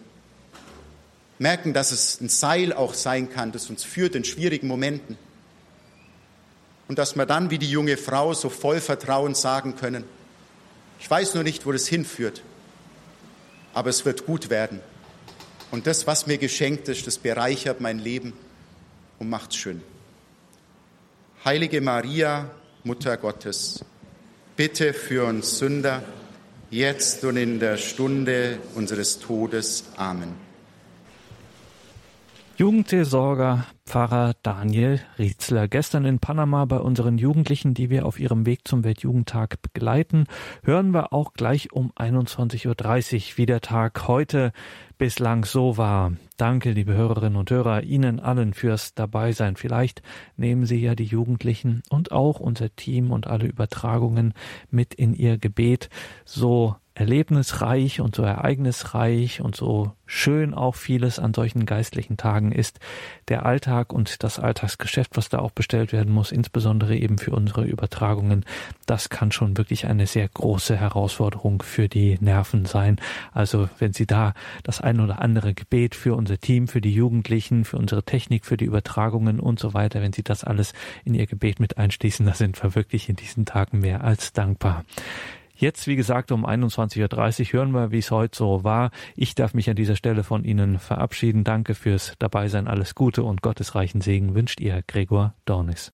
Merken, dass es ein Seil auch sein kann, das uns führt in schwierigen Momenten. Und dass wir dann wie die junge Frau so voll Vertrauen sagen können, ich weiß nur nicht, wo das hinführt, aber es wird gut werden. Und das, was mir geschenkt ist, das bereichert mein Leben und macht es schön. Heilige Maria, Mutter Gottes, bitte für uns Sünder, jetzt und in der Stunde unseres Todes. Amen. Jugendseelsorger Pfarrer Daniel Rietzler. Gestern in Panama bei unseren Jugendlichen, die wir auf ihrem Weg zum Weltjugendtag begleiten, hören wir auch gleich um 21.30 Uhr, wie der Tag heute bislang so war. Danke, liebe Hörerinnen und Hörer, Ihnen allen fürs Dabeisein. Vielleicht nehmen Sie ja die Jugendlichen und auch unser Team und alle Übertragungen mit in Ihr Gebet. So erlebnisreich und so ereignisreich und so schön auch vieles an solchen geistlichen Tagen ist, der Alltag und das Alltagsgeschäft, was da auch bestellt werden muss, insbesondere eben für unsere Übertragungen, das kann schon wirklich eine sehr große Herausforderung für die Nerven sein. Also wenn Sie da das ein oder andere Gebet für unser Team, für die Jugendlichen, für unsere Technik, für die Übertragungen und so weiter, wenn Sie das alles in Ihr Gebet mit einschließen, da sind wir wirklich in diesen Tagen mehr als dankbar. Jetzt, wie gesagt, um 21.30 Uhr hören wir, wie es heute so war. Ich darf mich an dieser Stelle von Ihnen verabschieden. Danke fürs Dabeisein. Alles Gute und gottesreichen Segen wünscht Ihr Gregor Dornis.